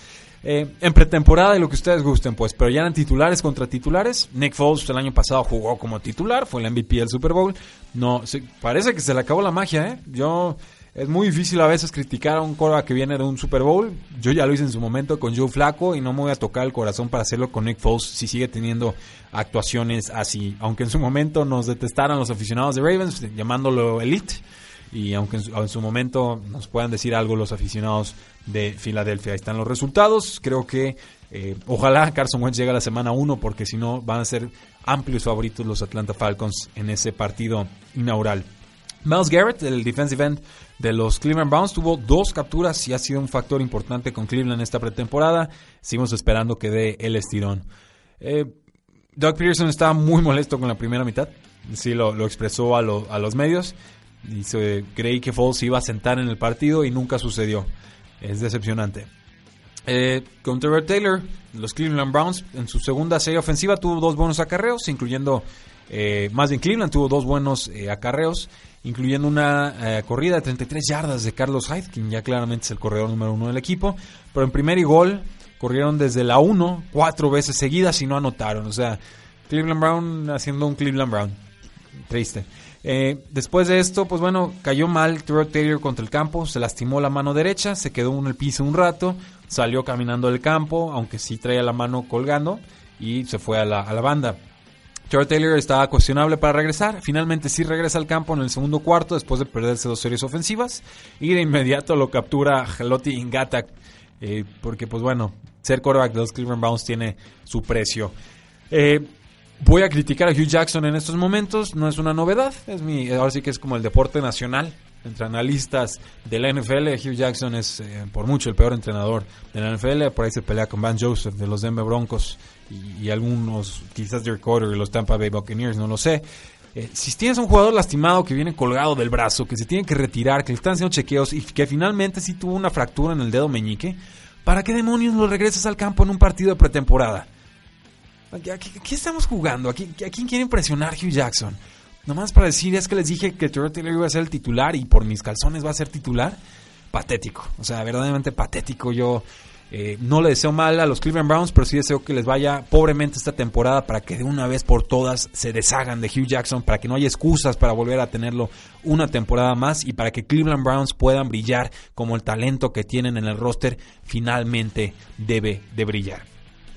Eh, en pretemporada y lo que ustedes gusten, pues, pero ya eran titulares contra titulares. Nick Foles el año pasado jugó como titular, fue el MVP del Super Bowl. No, parece que se le acabó la magia, ¿eh? Yo es muy difícil a veces criticar a un cora que viene de un Super Bowl. Yo ya lo hice en su momento con Joe Flaco y no me voy a tocar el corazón para hacerlo con Nick Foles si sigue teniendo actuaciones así. Aunque en su momento nos detestaran los aficionados de Ravens llamándolo elite y aunque en su, momento nos puedan decir algo los aficionados de Filadelfia. Ahí están los resultados. Creo que eh, ojalá Carson Wentz llegue a la semana 1 porque si no van a ser amplios favoritos los Atlanta Falcons en ese partido inaugural. Miles Garrett, el defensive end de los Cleveland Browns, tuvo dos capturas y ha sido un factor importante con Cleveland esta pretemporada. Seguimos esperando que dé el estirón. Eh, Doug Peterson estaba muy molesto con la primera mitad. Sí, lo, expresó a, a los medios. Dice, creí que Foles iba a sentar en el partido y nunca sucedió. Es decepcionante. Eh, con Trevor Taylor, los Cleveland Browns en su segunda serie ofensiva tuvo dos buenos acarreos, incluyendo, eh, más bien Cleveland tuvo dos buenos eh, acarreos, incluyendo una eh, corrida de 33 yardas de Carlos Hyde, quien ya claramente es el corredor número uno del equipo, pero en primer y gol corrieron desde la 1 cuatro veces seguidas y no anotaron. O sea, Cleveland Brown haciendo un Cleveland Brown. Triste. Eh, después de esto, pues bueno, cayó mal Trevor Taylor contra el campo, se lastimó la mano derecha, se quedó en el piso un rato, salió caminando del campo, aunque sí traía la mano colgando, y se fue a la, banda. Trevor Taylor estaba cuestionable para regresar, finalmente sí regresa al campo en el segundo cuarto después de perderse dos series ofensivas, y de inmediato lo captura Jaloti Ingata, eh, porque pues bueno, ser quarterback de los Cleveland Browns tiene su precio. Eh, Voy a criticar a Hugh Jackson en estos momentos, no es una novedad, es mi, ahora sí que es como el deporte nacional. Entre analistas de la NFL, Hugh Jackson es eh, por mucho el peor entrenador de la NFL. Por ahí se pelea con Van Joseph de los Denver Broncos y, algunos, quizás Dirk Carter de los Tampa Bay Buccaneers, no lo sé. Eh, si tienes un jugador lastimado que viene colgado del brazo, que se tiene que retirar, que le están haciendo chequeos y que finalmente sí tuvo una fractura en el dedo meñique, ¿para qué demonios lo regresas al campo en un partido de pretemporada? ¿Qué estamos jugando? ¿A quién, quiere impresionar Hugh Jackson? Nomás para decir, es que les dije que Trevor Taylor iba a ser el titular y por mis calzones va a ser titular. Patético. O sea, verdaderamente patético. Yo eh, no le deseo mal a los Cleveland Browns, pero sí deseo que les vaya pobremente esta temporada para que de una vez por todas se deshagan de Hugh Jackson, para que no haya excusas para volver a tenerlo una temporada más y para que Cleveland Browns puedan brillar como el talento que tienen en el roster finalmente debe de brillar.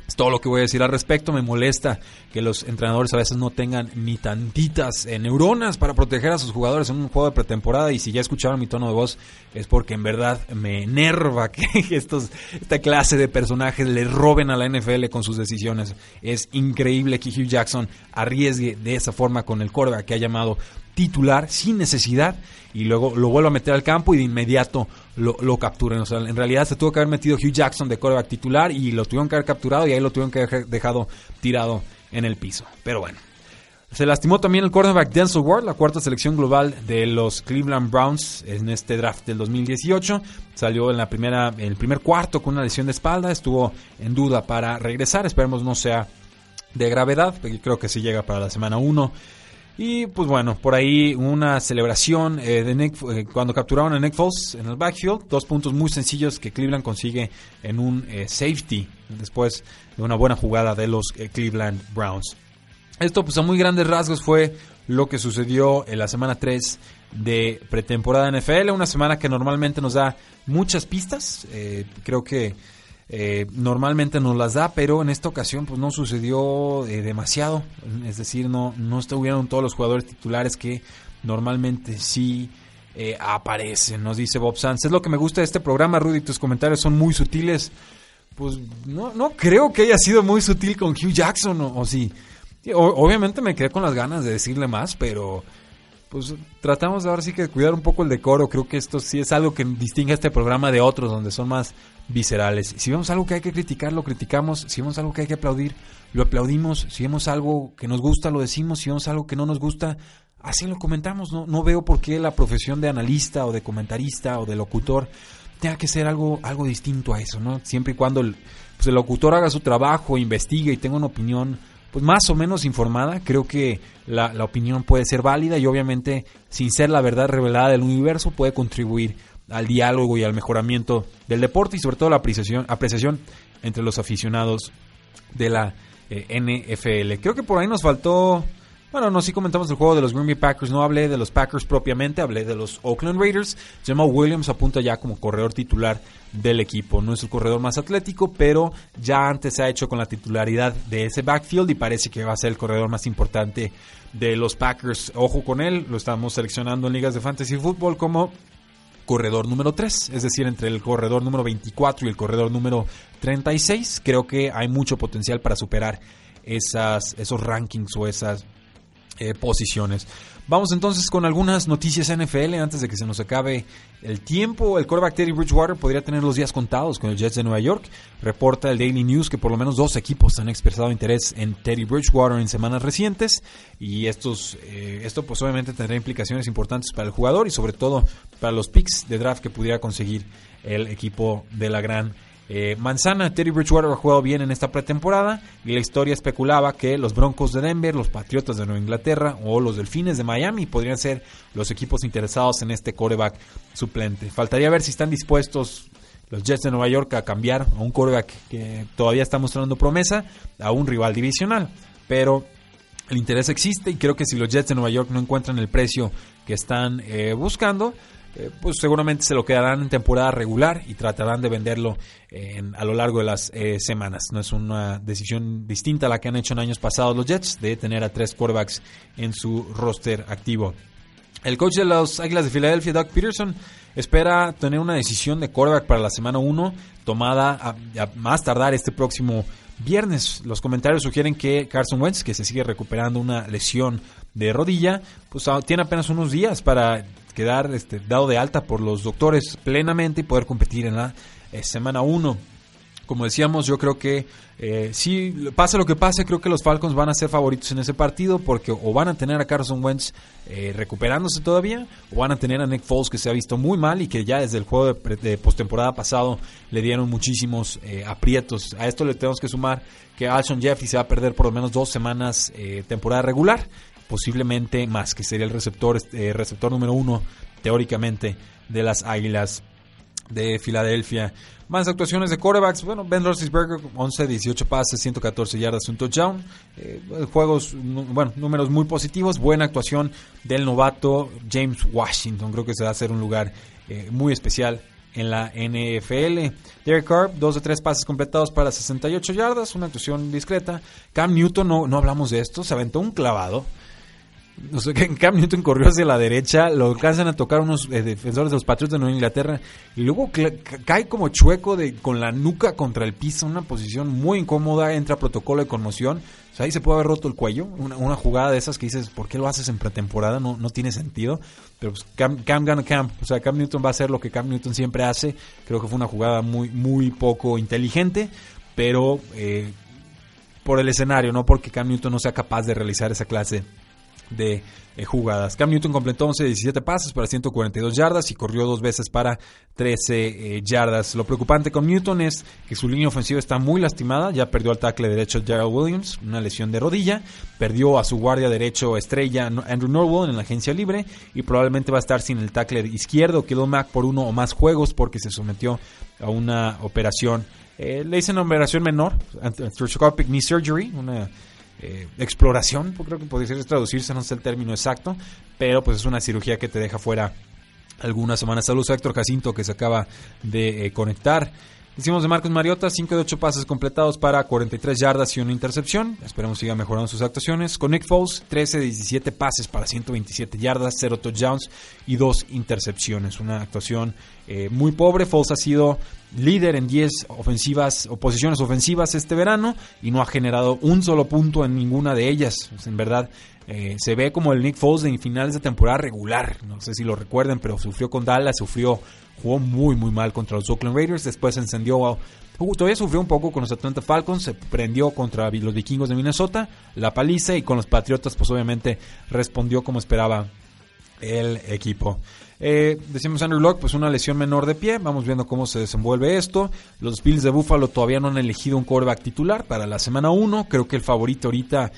Es todo lo que voy a decir al respecto. Me molesta que los entrenadores a veces no tengan ni tantitas eh, neuronas para proteger a sus jugadores en un juego de pretemporada. Y si ya escucharon mi tono de voz, es porque en verdad me enerva [LAUGHS] que estos, esta clase de personajes le roben a la NFL con sus decisiones. Es increíble que Hugh Jackson arriesgue de esa forma con el quarterback que ha llamado titular sin necesidad y luego lo vuelvo a meter al campo y de inmediato lo, lo. O sea, en realidad se tuvo que haber metido Hugh Jackson de quarterback titular y lo tuvieron que haber capturado y ahí lo tuvieron que haber dejado tirado en el piso. Pero bueno. Se lastimó también el quarterback Denzel Ward, la cuarta selección global de los Cleveland Browns en este draft del 2018. Salió en la primera, en el primer cuarto con una lesión de espalda, estuvo en duda para regresar. Esperemos no sea de gravedad, porque creo que sí llega para la semana 1. Y pues bueno, por ahí una celebración eh, de eh, cuando capturaron a Nick Foles en el backfield. Dos puntos muy sencillos que Cleveland consigue en un eh, safety después de una buena jugada de los Cleveland Browns. Esto pues a muy grandes rasgos fue lo que sucedió en la semana 3 de pretemporada NFL. Una semana que normalmente nos da muchas pistas. creo que eh, normalmente nos las da, pero en esta ocasión pues no sucedió eh, demasiado. Es decir, no, no estuvieron todos los jugadores titulares que normalmente sí eh, aparecen, nos dice Bob Sanz. Es lo que me gusta de este programa, Rudy, tus comentarios son muy sutiles. Pues no, no creo que haya sido muy sutil con Hugh Jackson, o, sí. obviamente me quedé con las ganas de decirle más, pero pues tratamos ahora sí que cuidar un poco el decoro. Creo que esto sí es algo que distingue a este programa de otros, donde son más viscerales. Si vemos algo que hay que criticar, lo criticamos. Si vemos algo que hay que aplaudir, lo aplaudimos. Si vemos algo que nos gusta, lo decimos. Si vemos algo que no nos gusta, así lo comentamos. No, no veo por qué la profesión de analista o de comentarista o de locutor tenga que ser algo, algo distinto a eso, ¿no? Siempre y cuando el, pues el locutor haga su trabajo, investigue y tenga una opinión pues más o menos informada. Creo que la, opinión puede ser válida y obviamente sin ser la verdad revelada del universo puede contribuir al diálogo y al mejoramiento del deporte y sobre todo la apreciación, apreciación entre los aficionados de la eh, NFL. Creo que por ahí nos faltó bueno, no, sí comentamos el juego de los Green Bay Packers. No hablé de los Packers propiamente, hablé de los Oakland Raiders. Jamal Williams apunta ya como corredor titular del equipo. No es el corredor más atlético, pero ya antes se ha hecho con la titularidad de ese backfield y parece que va a ser el corredor más importante de los Packers. Ojo con él, lo estamos seleccionando en ligas de fantasy fútbol como corredor número 3, es decir, entre el corredor número 24 y el corredor número 36. Creo que hay mucho potencial para superar esas, esos rankings o esas eh, posiciones. Vamos entonces con algunas noticias NFL antes de que se nos acabe el tiempo. El quarterback Teddy Bridgewater podría tener los días contados con el Jets de Nueva York. Reporta el Daily News que por lo menos dos equipos han expresado interés en Teddy Bridgewater en semanas recientes y estos, eh, esto pues obviamente tendrá implicaciones importantes para el jugador y sobre todo para los picks de draft que pudiera conseguir el equipo de la gran eh, Manzana, Terry Bridgewater ha jugado bien en esta pretemporada y la historia especulaba que los Broncos de Denver, los Patriotas de Nueva Inglaterra o los Delfines de Miami podrían ser los equipos interesados en este coreback suplente. Faltaría ver si están dispuestos los Jets de Nueva York a cambiar a un coreback que todavía está mostrando promesa a un rival divisional. Pero el interés existe y creo que si los Jets de Nueva York no encuentran el precio que están eh, buscando, eh, pues seguramente se lo quedarán en temporada regular y tratarán de venderlo a lo largo de las eh, semanas. No es una decisión distinta a la que han hecho en años pasados los Jets de tener a tres quarterbacks en su roster activo. El coach de los Águilas de Filadelfia, Doug Peterson, espera tener una decisión de quarterback para la semana 1 tomada a, más tardar este próximo viernes. Los comentarios sugieren que Carson Wentz, que se sigue recuperando una lesión de rodilla, pues ah, tiene apenas unos días para quedar este, dado de alta por los doctores plenamente y poder competir en la eh, semana 1. Como decíamos, yo creo que eh, si pase lo que pase, creo que los Falcons van a ser favoritos en ese partido porque o van a tener a Carson Wentz eh, recuperándose todavía o van a tener a Nick Foles que se ha visto muy mal y que ya desde el juego de, postemporada pasado le dieron muchísimos aprietos. A esto le tenemos que sumar que Alshon Jeffrey se va a perder por lo menos dos semanas temporada regular posiblemente más, que sería el receptor, eh, receptor número uno, teóricamente, de las Águilas de Filadelfia. Más actuaciones de quarterbacks. Bueno, Ben Roethlisberger, 11, 18 pases, 114 yardas, un touchdown. Eh, juegos, bueno, números muy positivos. Buena actuación del novato James Washington. Creo que se va a hacer un lugar eh, muy especial en la NFL. Derek Carr, dos de tres pases completados para 68 yardas, una actuación discreta. Cam Newton, no, no hablamos de esto, se aventó un clavado no sé, que Cam Newton corrió hacia la derecha, lo alcanzan a tocar unos eh, defensores de los Patriots de Nueva Inglaterra y luego cae como chueco de con la nuca contra el piso, una posición muy incómoda, entra protocolo de conmoción. O sea, ahí se puede haber roto el cuello, una, jugada de esas que dices, ¿por qué lo haces en pretemporada? No, no tiene sentido. Pero pues Cam, Cam gana Cam, o sea, Cam Newton va a hacer lo que Cam Newton siempre hace. Creo que fue una jugada muy, muy poco inteligente, pero eh, por el escenario, no porque Cam Newton no sea capaz de realizar esa clase de eh, jugadas. Cam Newton completó 11 de 17 pases para 142 yardas y corrió dos veces para 13 eh, yardas. Lo preocupante con Newton es que su línea ofensiva está muy lastimada. Ya perdió al tackle derecho Gerald Williams, una lesión de rodilla. Perdió a su guardia derecho estrella Andrew Norwell en la agencia libre y probablemente va a estar sin el tackle izquierdo Kilo Mack por uno o más juegos porque se sometió a una operación. Eh, le dicen una operación menor, arthroscopic knee surgery, una eh, exploración, creo que podría traducirse, no sé el término exacto, pero pues es una cirugía que te deja fuera algunas semanas. Saludos a Héctor Jacinto que se acaba de eh, conectar. Hicimos de Marcos Mariota 5 de 8 pases completados para 43 yardas y una intercepción. Esperemos siga mejorando sus actuaciones. Con Nick Foles, 13 de 17 pases para 127 yardas, 0 touchdowns y 2 intercepciones. Una actuación eh, muy pobre. Foles ha sido líder en 10 ofensivas o posiciones ofensivas este verano y no ha generado un solo punto en ninguna de ellas. en verdad, eh, se ve como el Nick Foles en finales de temporada regular. No sé si lo recuerden, pero sufrió con Dallas, sufrió jugó muy muy mal contra los Oakland Raiders, después encendió, todavía sufrió un poco con los Atlanta Falcons, se prendió contra los vikingos de Minnesota, la paliza y con los Patriotas pues obviamente respondió como esperaba el equipo. Eh, decimos Andrew Locke, pues una lesión menor de pie. Vamos viendo cómo se desenvuelve esto. Los Bills de Buffalo todavía no han elegido un quarterback titular para la semana 1. Creo que el favorito ahorita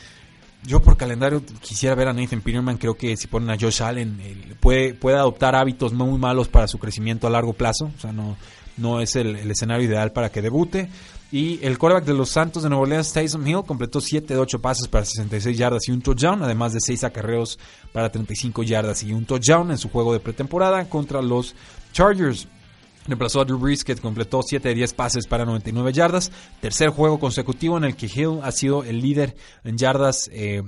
yo por calendario quisiera ver a Nathan Peterman. Creo que si ponen a Josh Allen, puede, puede adoptar hábitos muy malos para su crecimiento a largo plazo. O sea, no, no es el, escenario ideal para que debute. Y el quarterback de los Santos de Nueva Orleans, Tyson Hill, completó 7 de 8 pases para 66 yardas y un touchdown, además de 6 acarreos para 35 yardas y un touchdown en su juego de pretemporada contra los Chargers. Reemplazó a Drew Brees, que completó 7 de 10 pases para 99 yardas. Tercer juego consecutivo en el que Hill ha sido el líder en yardas eh,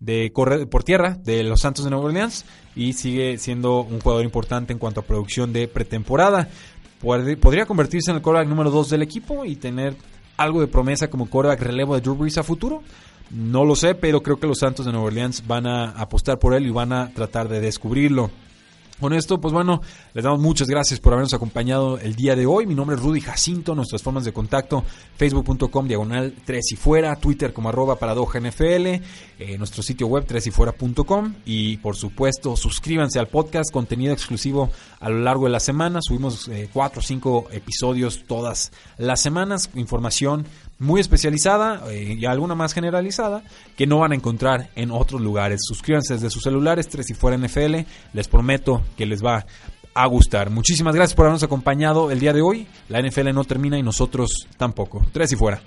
de correr por tierra de los Santos de Nueva Orleans y sigue siendo un jugador importante en cuanto a producción de pretemporada. Podría convertirse en el quarterback número 2 del equipo y tener algo de promesa como quarterback relevo de Drew Brees a futuro. No lo sé, pero creo que los Santos de Nueva Orleans van a apostar por él y van a tratar de descubrirlo. Con esto, pues bueno, les damos muchas gracias por habernos acompañado el día de hoy. Mi nombre es Rudy Jacinto, nuestras formas de contacto, facebook.com diagonal 3 y fuera, twitter como arroba paradoja NFL, eh, nuestro sitio web 3 y fuera.com y por supuesto suscríbanse al podcast, contenido exclusivo a lo largo de la semana. Subimos eh, cuatro o cinco episodios todas las semanas, información muy especializada eh, y alguna más generalizada que no van a encontrar en otros lugares. Suscríbanse desde sus celulares, 3 y fuera NFL. Les prometo que les va a gustar. Muchísimas gracias por habernos acompañado el día de hoy. La NFL no termina y nosotros tampoco. Tres y fuera.